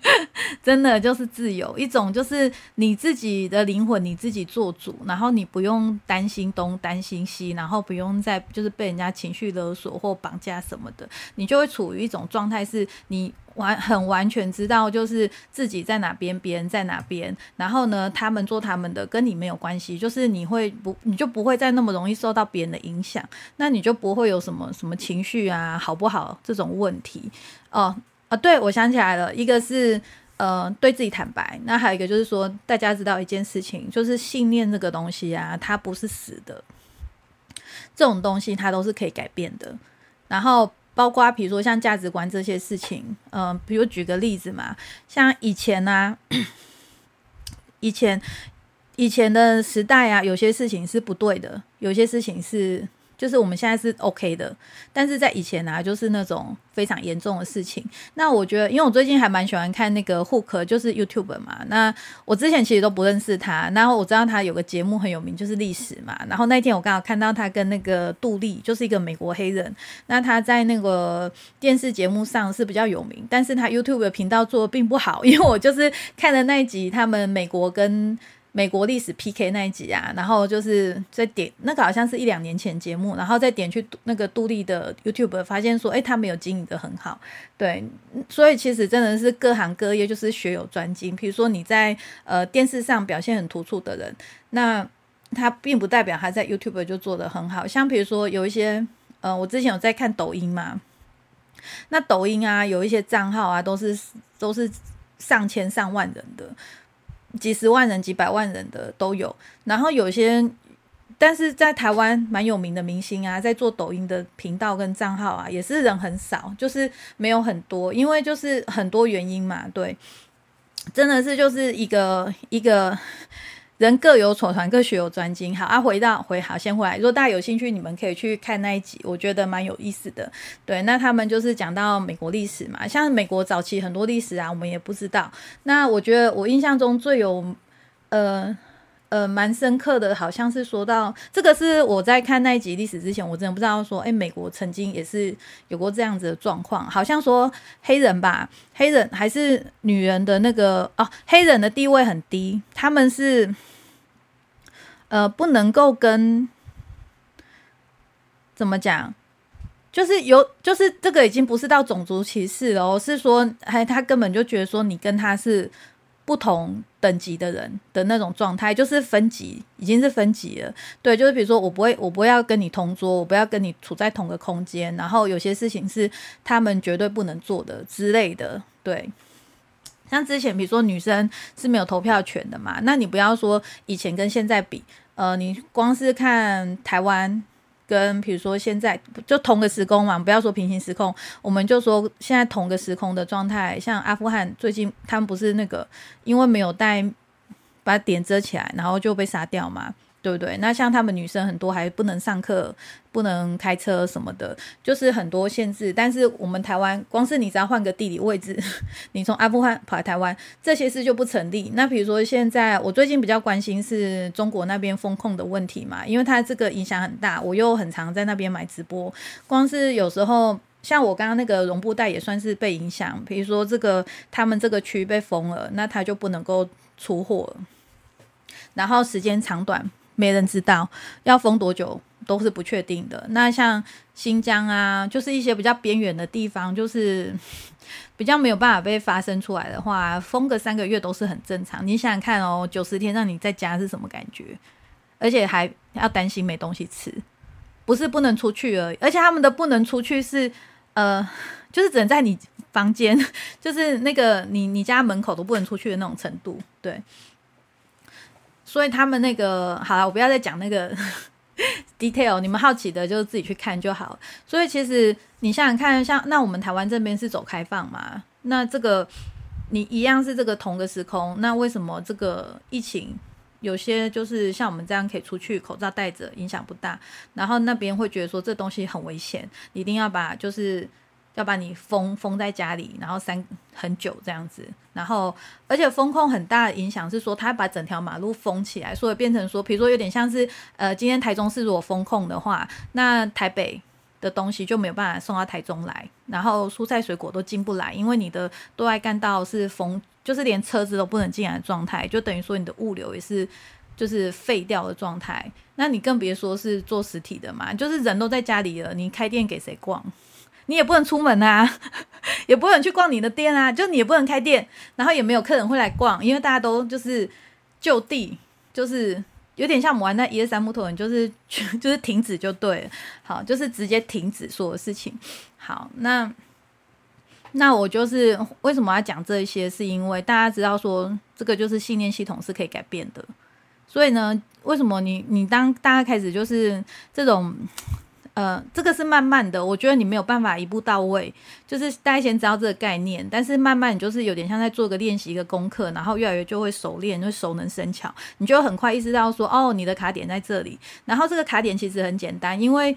真的就是自由，一种就是你自己的灵魂，你自己做主，然后你不用担心东担心西，然后不用再就是被人家情绪勒索或绑架什么的，你就会处于一种状态，是你完很完全知道就是自己在哪边，别人在哪边，然后呢，他们做他们的，跟你没有关系，就是你会不你就不会再那么容易受到别人的影响，那你就不会有什么什么情绪啊好不好这种问题哦。啊，对，我想起来了，一个是，呃，对自己坦白。那还有一个就是说，大家知道一件事情，就是信念这个东西啊，它不是死的，这种东西它都是可以改变的。然后包括比如说像价值观这些事情，嗯，比如举个例子嘛，像以前啊，以前以前的时代啊，有些事情是不对的，有些事情是。就是我们现在是 OK 的，但是在以前呢，就是那种非常严重的事情。那我觉得，因为我最近还蛮喜欢看那个 Hook，就是 YouTube 嘛。那我之前其实都不认识他，然后我知道他有个节目很有名，就是历史嘛。然后那天我刚好看到他跟那个杜丽，就是一个美国黑人，那他在那个电视节目上是比较有名，但是他 YouTube 的频道做的并不好，因为我就是看了那一集，他们美国跟。美国历史 PK 那一集啊，然后就是在点那个好像是一两年前节目，然后再点去那个杜丽的 YouTube，发现说，哎，他没有经营的很好，对，所以其实真的是各行各业就是学有专精。比如说你在呃电视上表现很突出的人，那他并不代表他在 YouTube 就做的很好。像比如说有一些，呃，我之前有在看抖音嘛，那抖音啊有一些账号啊都是都是上千上万人的。几十万人、几百万人的都有，然后有些，但是在台湾蛮有名的明星啊，在做抖音的频道跟账号啊，也是人很少，就是没有很多，因为就是很多原因嘛，对，真的是就是一个一个。人各有所长，各学有专精。好啊，回到回好，先回来。如果大家有兴趣，你们可以去看那一集，我觉得蛮有意思的。对，那他们就是讲到美国历史嘛，像美国早期很多历史啊，我们也不知道。那我觉得我印象中最有呃呃蛮深刻的，好像是说到这个是我在看那一集历史之前，我真的不知道说，哎，美国曾经也是有过这样子的状况，好像说黑人吧，黑人还是女人的那个哦，黑人的地位很低，他们是。呃，不能够跟怎么讲，就是有，就是这个已经不是到种族歧视了，是说，哎，他根本就觉得说你跟他是不同等级的人的那种状态，就是分级，已经是分级了。对，就是比如说，我不会，我不要跟你同桌，我不要跟你处在同个空间，然后有些事情是他们绝对不能做的之类的。对，像之前比如说女生是没有投票权的嘛，那你不要说以前跟现在比。呃，你光是看台湾跟比如说现在就同个时空嘛，不要说平行时空，我们就说现在同个时空的状态，像阿富汗最近他们不是那个因为没有带把点遮起来，然后就被杀掉嘛。对不对？那像他们女生很多还不能上课、不能开车什么的，就是很多限制。但是我们台湾，光是你只要换个地理位置，你从阿富汗跑来台湾，这些事就不成立。那比如说现在，我最近比较关心是中国那边风控的问题嘛，因为它这个影响很大。我又很常在那边买直播，光是有时候像我刚刚那个绒布袋也算是被影响。比如说这个他们这个区被封了，那他就不能够出货，然后时间长短。没人知道要封多久都是不确定的。那像新疆啊，就是一些比较边缘的地方，就是 比较没有办法被发生出来的话，封个三个月都是很正常。你想想看哦，九十天让你在家是什么感觉？而且还要担心没东西吃，不是不能出去而已。而且他们的不能出去是呃，就是只能在你房间，就是那个你你家门口都不能出去的那种程度，对。所以他们那个好了，我不要再讲那个 detail，你们好奇的就自己去看就好。所以其实你想想看，像那我们台湾这边是走开放嘛？那这个你一样是这个同个时空，那为什么这个疫情有些就是像我们这样可以出去，口罩戴着影响不大，然后那边会觉得说这东西很危险，一定要把就是。要把你封封在家里，然后三很久这样子，然后而且风控很大的影响是说，它把整条马路封起来，所以变成说，比如说有点像是呃，今天台中市如果封控的话，那台北的东西就没有办法送到台中来，然后蔬菜水果都进不来，因为你的对外干道是封，就是连车子都不能进来的状态，就等于说你的物流也是就是废掉的状态，那你更别说是做实体的嘛，就是人都在家里了，你开店给谁逛？你也不能出门啊，也不能去逛你的店啊，就你也不能开店，然后也没有客人会来逛，因为大家都就是就地，就是有点像我们玩那一二三木头人，就是 就是停止就对了，好，就是直接停止所有事情。好，那那我就是为什么要讲这些，是因为大家知道说这个就是信念系统是可以改变的，所以呢，为什么你你当大家开始就是这种。呃，这个是慢慢的，我觉得你没有办法一步到位，就是大家先知道这个概念，但是慢慢你就是有点像在做个练习一个功课，然后越来越就会熟练，就熟能生巧，你就很快意识到说，哦，你的卡点在这里，然后这个卡点其实很简单，因为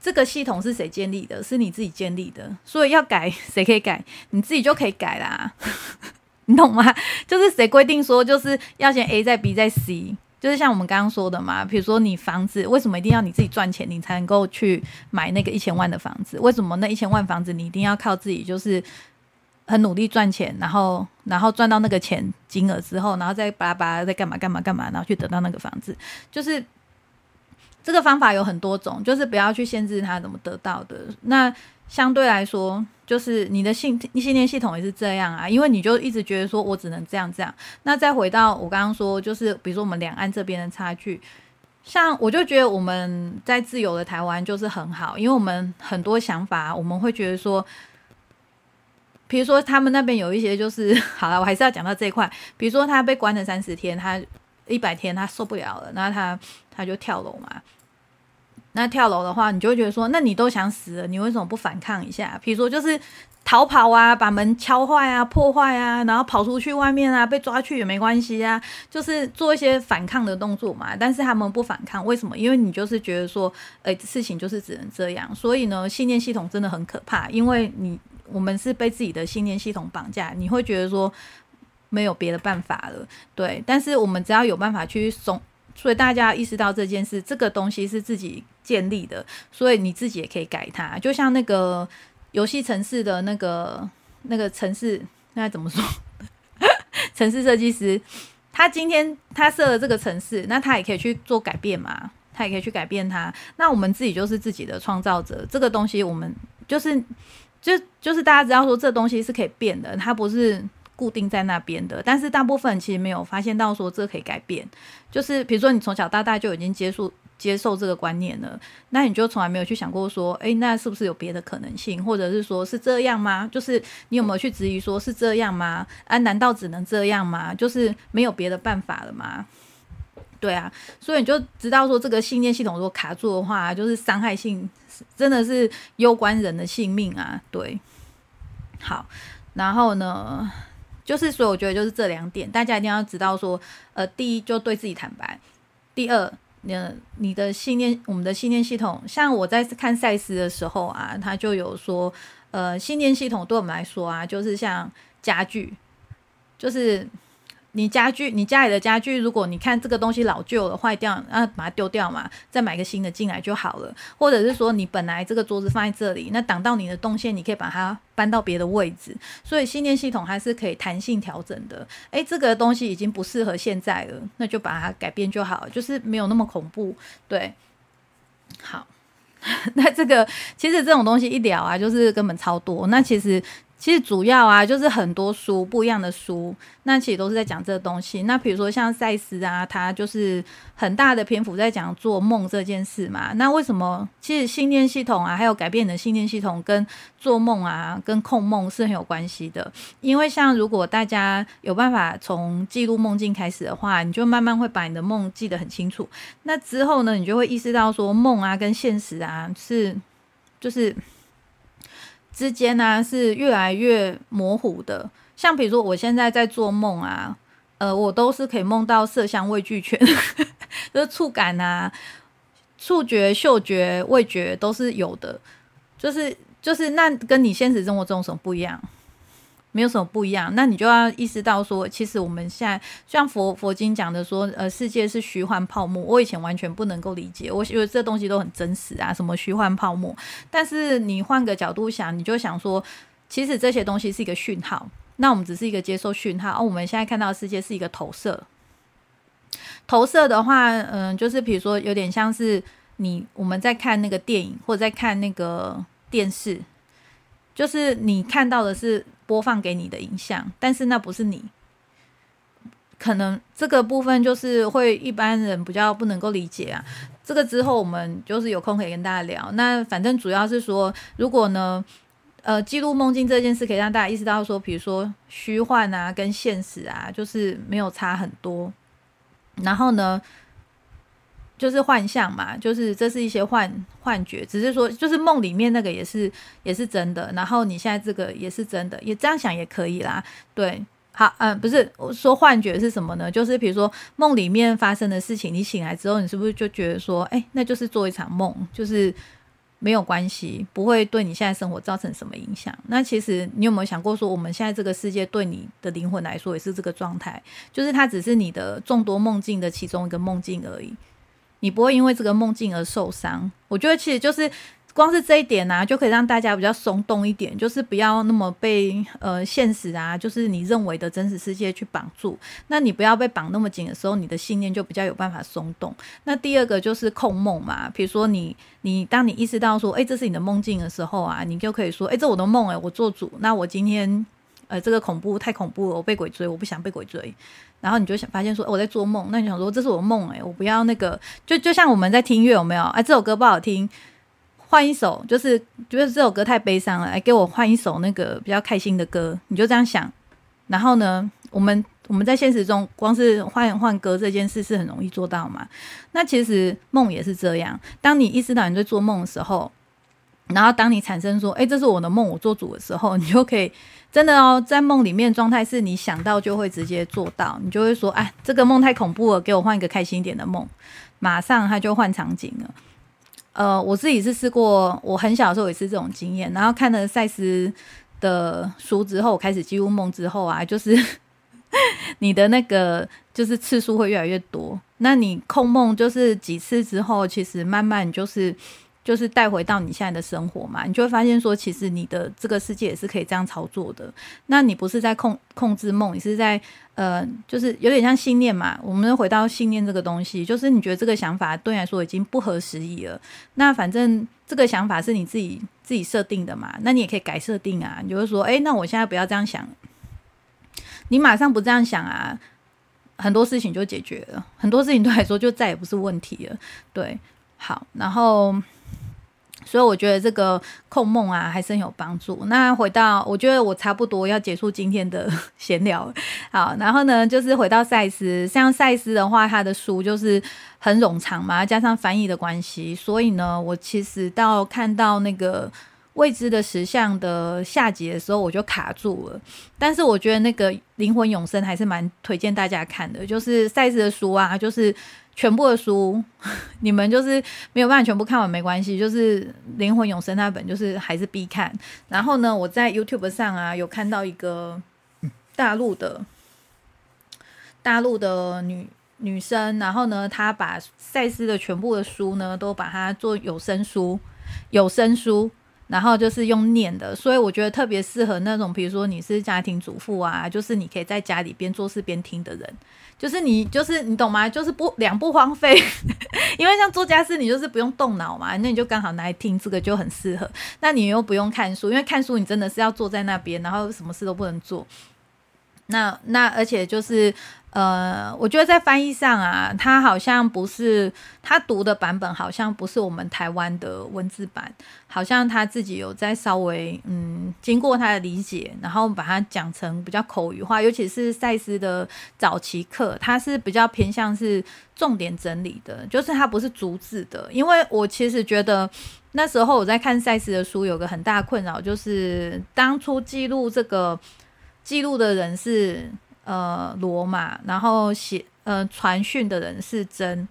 这个系统是谁建立的，是你自己建立的，所以要改谁可以改，你自己就可以改啦，你懂吗？就是谁规定说就是要先 A 再 B 再 C。就是像我们刚刚说的嘛，比如说你房子为什么一定要你自己赚钱，你才能够去买那个一千万的房子？为什么那一千万房子你一定要靠自己，就是很努力赚钱，然后然后赚到那个钱金额之后，然后再巴拉巴拉再干嘛干嘛干嘛，然后去得到那个房子？就是这个方法有很多种，就是不要去限制他怎么得到的。那相对来说，就是你的信信念系统也是这样啊，因为你就一直觉得说我只能这样这样。那再回到我刚刚说，就是比如说我们两岸这边的差距，像我就觉得我们在自由的台湾就是很好，因为我们很多想法，我们会觉得说，比如说他们那边有一些就是 好了，我还是要讲到这一块，比如说他被关了三十天，他一百天他受不了了，那他他就跳楼嘛。那跳楼的话，你就会觉得说，那你都想死了，你为什么不反抗一下？比如说，就是逃跑啊，把门敲坏啊，破坏啊，然后跑出去外面啊，被抓去也没关系啊，就是做一些反抗的动作嘛。但是他们不反抗，为什么？因为你就是觉得说，呃，事情就是只能这样。所以呢，信念系统真的很可怕，因为你我们是被自己的信念系统绑架，你会觉得说没有别的办法了。对，但是我们只要有办法去松。所以大家意识到这件事，这个东西是自己建立的，所以你自己也可以改它。就像那个游戏城市的那个那个城市，那怎么说？城市设计师，他今天他设了这个城市，那他也可以去做改变嘛？他也可以去改变它。那我们自己就是自己的创造者，这个东西我们就是就就是大家知道说，这东西是可以变的，它不是。固定在那边的，但是大部分其实没有发现到说这可以改变。就是比如说你从小到大就已经接受接受这个观念了，那你就从来没有去想过说，哎，那是不是有别的可能性，或者是说是这样吗？就是你有没有去质疑说是这样吗？啊，难道只能这样吗？就是没有别的办法了吗？对啊，所以你就知道说这个信念系统如果卡住的话，就是伤害性真的是攸关人的性命啊。对，好，然后呢？就是，所以我觉得就是这两点，大家一定要知道说，呃，第一就对自己坦白，第二，那，你的信念，我们的信念系统，像我在看赛斯的时候啊，他就有说，呃，信念系统对我们来说啊，就是像家具，就是。你家具，你家里的家具，如果你看这个东西老旧了、坏掉，那把它丢掉嘛，再买个新的进来就好了。或者是说，你本来这个桌子放在这里，那挡到你的动线，你可以把它搬到别的位置。所以信念系统还是可以弹性调整的。诶，这个东西已经不适合现在了，那就把它改变就好，就是没有那么恐怖。对，好，那这个其实这种东西一聊啊，就是根本超多。那其实。其实主要啊，就是很多书不一样的书，那其实都是在讲这个东西。那比如说像赛斯啊，他就是很大的篇幅在讲做梦这件事嘛。那为什么？其实信念系统啊，还有改变你的信念系统，跟做梦啊，跟控梦是很有关系的。因为像如果大家有办法从记录梦境开始的话，你就慢慢会把你的梦记得很清楚。那之后呢，你就会意识到说梦啊跟现实啊是就是。之间呢是越来越模糊的，像比如说我现在在做梦啊，呃，我都是可以梦到色香味俱全，就是触感啊、触觉、嗅觉、味觉都是有的，就是就是那跟你现实生活中什么不一样？没有什么不一样，那你就要意识到说，其实我们现在像佛佛经讲的说，呃，世界是虚幻泡沫。我以前完全不能够理解，我以为这东西都很真实啊，什么虚幻泡沫。但是你换个角度想，你就想说，其实这些东西是一个讯号，那我们只是一个接受讯号。而我们现在看到世界是一个投射。投射的话，嗯，就是比如说有点像是你我们在看那个电影或者在看那个电视，就是你看到的是。播放给你的影像，但是那不是你，可能这个部分就是会一般人比较不能够理解啊。这个之后我们就是有空可以跟大家聊。那反正主要是说，如果呢，呃，记录梦境这件事可以让大家意识到说，比如说虚幻啊，跟现实啊，就是没有差很多。然后呢，就是幻象嘛，就是这是一些幻幻觉，只是说就是梦里面那个也是也是真的，然后你现在这个也是真的，也这样想也可以啦。对，好，嗯，不是我说幻觉是什么呢？就是比如说梦里面发生的事情，你醒来之后，你是不是就觉得说，哎，那就是做一场梦，就是。没有关系，不会对你现在生活造成什么影响。那其实你有没有想过，说我们现在这个世界对你的灵魂来说也是这个状态，就是它只是你的众多梦境的其中一个梦境而已，你不会因为这个梦境而受伤。我觉得其实就是。光是这一点呢，就可以让大家比较松动一点，就是不要那么被呃现实啊，就是你认为的真实世界去绑住。那你不要被绑那么紧的时候，你的信念就比较有办法松动。那第二个就是控梦嘛，比如说你你当你意识到说，哎，这是你的梦境的时候啊，你就可以说，哎，这我的梦，哎，我做主。那我今天呃这个恐怖太恐怖了，我被鬼追，我不想被鬼追。然后你就想发现说，我在做梦。那你想说，这是我梦，哎，我不要那个，就就像我们在听音乐有没有？哎，这首歌不好听。换一首，就是觉得这首歌太悲伤了，来给我换一首那个比较开心的歌。你就这样想，然后呢，我们我们在现实中光是换换歌这件事是很容易做到嘛？那其实梦也是这样。当你意识到你在做梦的时候，然后当你产生说，哎，这是我的梦，我做主的时候，你就可以真的哦，在梦里面状态是你想到就会直接做到，你就会说，哎，这个梦太恐怖了，给我换一个开心一点的梦，马上他就换场景了。呃，我自己是试过，我很小的时候也是这种经验。然后看了赛斯的书之后，开始记录梦之后啊，就是 你的那个就是次数会越来越多。那你控梦就是几次之后，其实慢慢就是。就是带回到你现在的生活嘛，你就会发现说，其实你的这个世界也是可以这样操作的。那你不是在控控制梦，你是在呃，就是有点像信念嘛。我们回到信念这个东西，就是你觉得这个想法对你来说已经不合时宜了。那反正这个想法是你自己自己设定的嘛，那你也可以改设定啊。你就会说，哎，那我现在不要这样想，你马上不这样想啊，很多事情就解决了，很多事情对来说就再也不是问题了。对，好，然后。所以我觉得这个控梦啊，还是很有帮助。那回到，我觉得我差不多要结束今天的 闲聊。好，然后呢，就是回到赛斯，像赛斯的话，他的书就是很冗长嘛，加上翻译的关系，所以呢，我其实到看到那个未知的实像的下集的时候，我就卡住了。但是我觉得那个灵魂永生还是蛮推荐大家看的，就是赛斯的书啊，就是。全部的书，你们就是没有办法全部看完没关系，就是《灵魂永生》那本，就是还是必看。然后呢，我在 YouTube 上啊有看到一个大陆的大陆的女女生，然后呢，她把赛斯的全部的书呢都把它做有声书，有声书。然后就是用念的，所以我觉得特别适合那种，比如说你是家庭主妇啊，就是你可以在家里边做事边听的人，就是你就是你懂吗？就是不两不荒废，因为像做家事你就是不用动脑嘛，那你就刚好拿来听这个就很适合。那你又不用看书，因为看书你真的是要坐在那边，然后什么事都不能做。那那而且就是。呃，我觉得在翻译上啊，他好像不是他读的版本，好像不是我们台湾的文字版，好像他自己有在稍微嗯，经过他的理解，然后把它讲成比较口语化，尤其是赛斯的早期课，他是比较偏向是重点整理的，就是他不是逐字的。因为我其实觉得那时候我在看赛斯的书，有个很大困扰，就是当初记录这个记录的人是。呃，罗马，然后写呃传讯的人是真，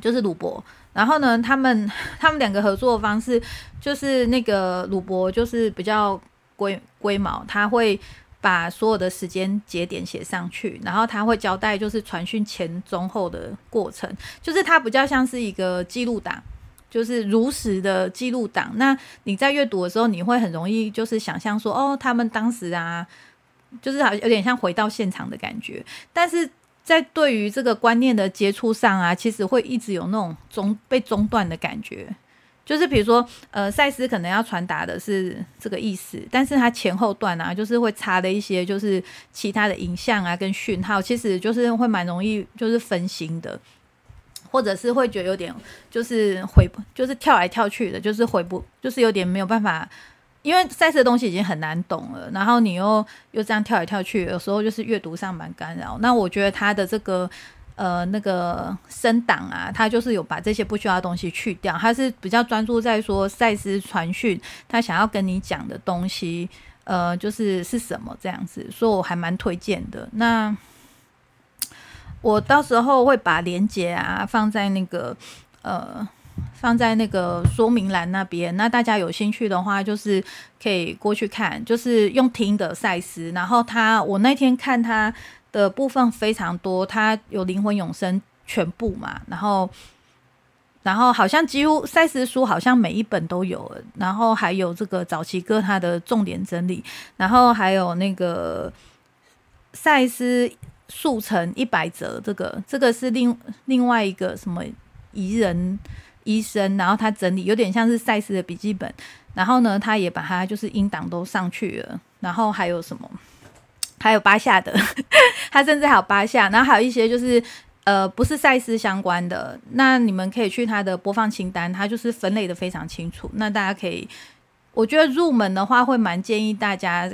就是鲁伯。然后呢，他们 他们两个合作方式就是那个鲁伯就是比较龟龟毛，他会把所有的时间节点写上去，然后他会交代就是传讯前中后的过程，就是他比较像是一个记录档，就是如实的记录档。那你在阅读的时候，你会很容易就是想象说，哦，他们当时啊。就是好像有点像回到现场的感觉，但是在对于这个观念的接触上啊，其实会一直有那种中被中断的感觉。就是比如说，呃，赛斯可能要传达的是这个意思，但是他前后段啊，就是会插的一些就是其他的影像啊跟讯号，其实就是会蛮容易就是分心的，或者是会觉得有点就是回就是跳来跳去的，就是回不就是有点没有办法。因为赛斯的东西已经很难懂了，然后你又又这样跳来跳去，有时候就是阅读上蛮干扰。那我觉得他的这个呃那个升档啊，他就是有把这些不需要的东西去掉，他是比较专注在说赛斯传讯他想要跟你讲的东西，呃，就是是什么这样子，所以我还蛮推荐的。那我到时候会把链接啊放在那个呃。放在那个说明栏那边，那大家有兴趣的话，就是可以过去看，就是用听的赛斯。然后他，我那天看他的部分非常多，他有灵魂永生全部嘛，然后，然后好像几乎赛斯书好像每一本都有，然后还有这个早期歌他的重点整理，然后还有那个赛斯速成一百折，这个这个是另另外一个什么宜人。医生，然后他整理有点像是赛斯的笔记本，然后呢，他也把它就是音档都上去了，然后还有什么，还有八下的，他甚至还有八下，然后还有一些就是呃不是赛斯相关的，那你们可以去他的播放清单，他就是分类的非常清楚，那大家可以，我觉得入门的话会蛮建议大家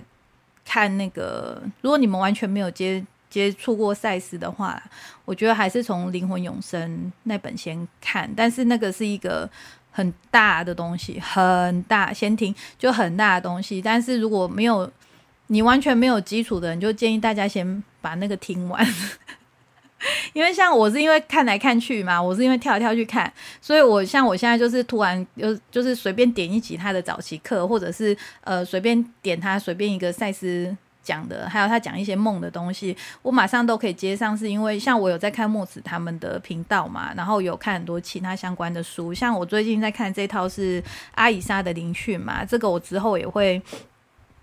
看那个，如果你们完全没有接。接触过赛斯的话，我觉得还是从《灵魂永生》那本先看，但是那个是一个很大的东西，很大，先听就很大的东西。但是如果没有你完全没有基础的人，就建议大家先把那个听完。因为像我是因为看来看去嘛，我是因为跳来跳去看，所以我像我现在就是突然就就是随便点一集他的早期课，或者是呃随便点他随便一个赛斯。讲的，还有他讲一些梦的东西，我马上都可以接上，是因为像我有在看墨子他们的频道嘛，然后有看很多其他相关的书，像我最近在看这套是阿以莎的灵讯嘛，这个我之后也会，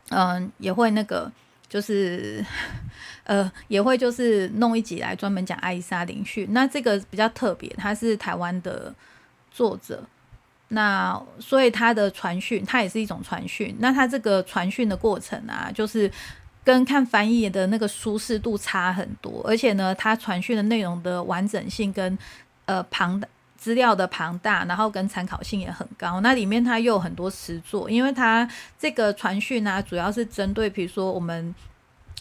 嗯，也会那个，就是 呃，也会就是弄一集来专门讲阿以莎灵讯。那这个比较特别，他是台湾的作者，那所以他的传讯，它也是一种传讯。那他这个传讯的过程啊，就是。跟看翻译的那个舒适度差很多，而且呢，它传讯的内容的完整性跟呃庞大资料的庞大，然后跟参考性也很高。那里面它又有很多实作，因为它这个传讯啊，主要是针对比如说我们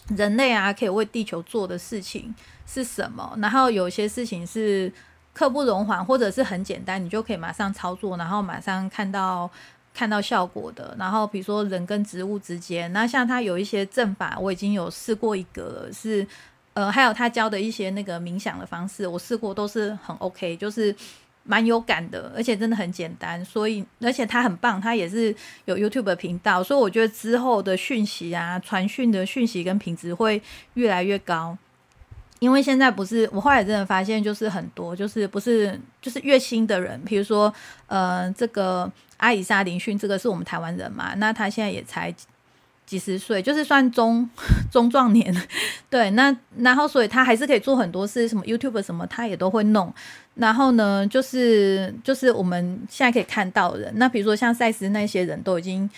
人类啊，可以为地球做的事情是什么，然后有些事情是刻不容缓，或者是很简单，你就可以马上操作，然后马上看到。看到效果的，然后比如说人跟植物之间，那像他有一些阵法，我已经有试过一个，是呃，还有他教的一些那个冥想的方式，我试过都是很 OK，就是蛮有感的，而且真的很简单，所以而且他很棒，他也是有 YouTube 频道，所以我觉得之后的讯息啊，传讯的讯息跟品质会越来越高。因为现在不是，我后来真的发现，就是很多，就是不是，就是越新的人，比如说，呃，这个阿以莎林逊，这个是我们台湾人嘛，那他现在也才几十岁，就是算中 中壮年，对，那然后所以他还是可以做很多事，什么 YouTube 什么他也都会弄，然后呢，就是就是我们现在可以看到人，那比如说像赛斯那些人都已经。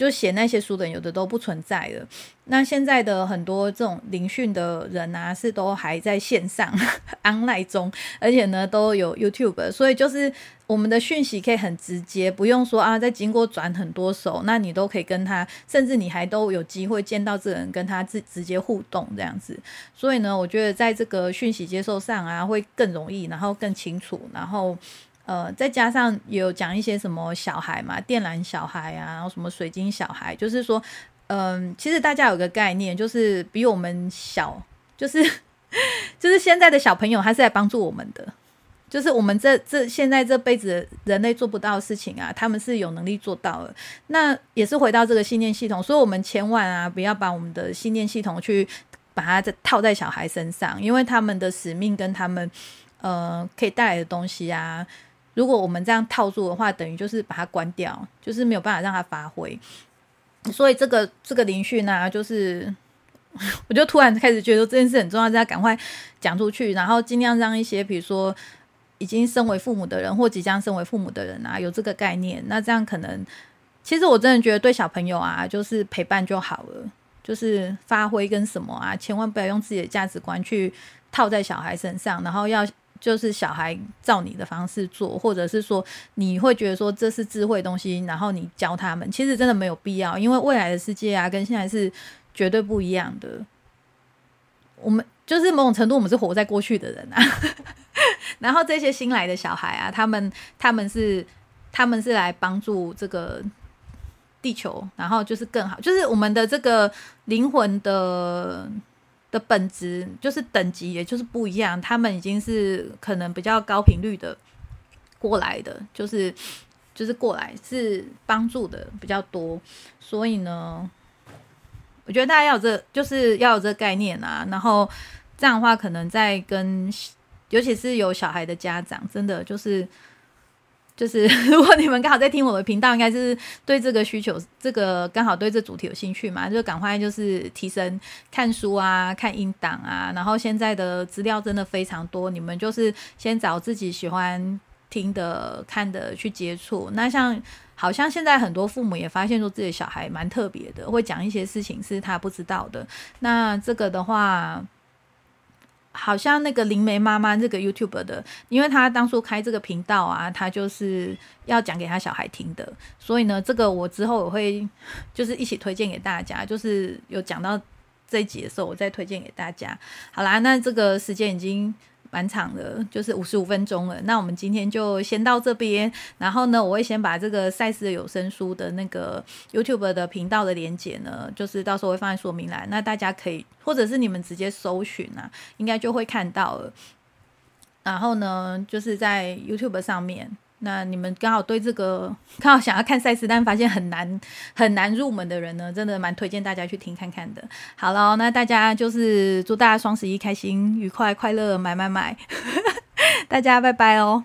就写那些书的人，有的都不存在了。那现在的很多这种聆讯的人啊，是都还在线上 online 中，而且呢都有 YouTube，所以就是我们的讯息可以很直接，不用说啊再经过转很多手，那你都可以跟他，甚至你还都有机会见到这个人，跟他直直接互动这样子。所以呢，我觉得在这个讯息接受上啊，会更容易，然后更清楚，然后。呃，再加上有讲一些什么小孩嘛，电缆小孩啊，然后什么水晶小孩，就是说，嗯，其实大家有个概念，就是比我们小，就是 就是现在的小朋友，他是来帮助我们的，就是我们这这现在这辈子人类做不到的事情啊，他们是有能力做到的。那也是回到这个信念系统，所以我们千万啊，不要把我们的信念系统去把它在套在小孩身上，因为他们的使命跟他们呃可以带来的东西啊。如果我们这样套住的话，等于就是把它关掉，就是没有办法让它发挥。所以这个这个灵讯呢，就是 我就突然开始觉得这件事很重要，要赶快讲出去，然后尽量让一些比如说已经身为父母的人或即将身为父母的人啊，有这个概念。那这样可能，其实我真的觉得对小朋友啊，就是陪伴就好了，就是发挥跟什么啊，千万不要用自己的价值观去套在小孩身上，然后要。就是小孩照你的方式做，或者是说你会觉得说这是智慧东西，然后你教他们，其实真的没有必要，因为未来的世界啊，跟现在是绝对不一样的。我们就是某种程度，我们是活在过去的人啊。然后这些新来的小孩啊，他们他们是他们是来帮助这个地球，然后就是更好，就是我们的这个灵魂的。的本质就是等级，也就是不一样。他们已经是可能比较高频率的过来的，就是就是过来是帮助的比较多。所以呢，我觉得大家要有这就是要有这个概念啊。然后这样的话，可能在跟尤其是有小孩的家长，真的就是。就是 如果你们刚好在听我的频道，应该是对这个需求，这个刚好对这主题有兴趣嘛，就赶快就是提升看书啊，看音档啊，然后现在的资料真的非常多，你们就是先找自己喜欢听的、看的去接触。那像好像现在很多父母也发现说自己的小孩蛮特别的，会讲一些事情是他不知道的。那这个的话。好像那个灵媒妈妈这个 YouTube 的，因为她当初开这个频道啊，她就是要讲给她小孩听的，所以呢，这个我之后我会就是一起推荐给大家，就是有讲到这一集的时候，我再推荐给大家。好啦，那这个时间已经。蛮长的，就是五十五分钟了。那我们今天就先到这边。然后呢，我会先把这个赛事的有声书的那个 YouTube 的频道的连接呢，就是到时候会放在说明栏。那大家可以，或者是你们直接搜寻啊，应该就会看到了。然后呢，就是在 YouTube 上面。那你们刚好对这个 刚好想要看赛事，但发现很难很难入门的人呢，真的蛮推荐大家去听看看的。好了，那大家就是祝大家双十一开心、愉快、快乐，买买买！大家拜拜哦。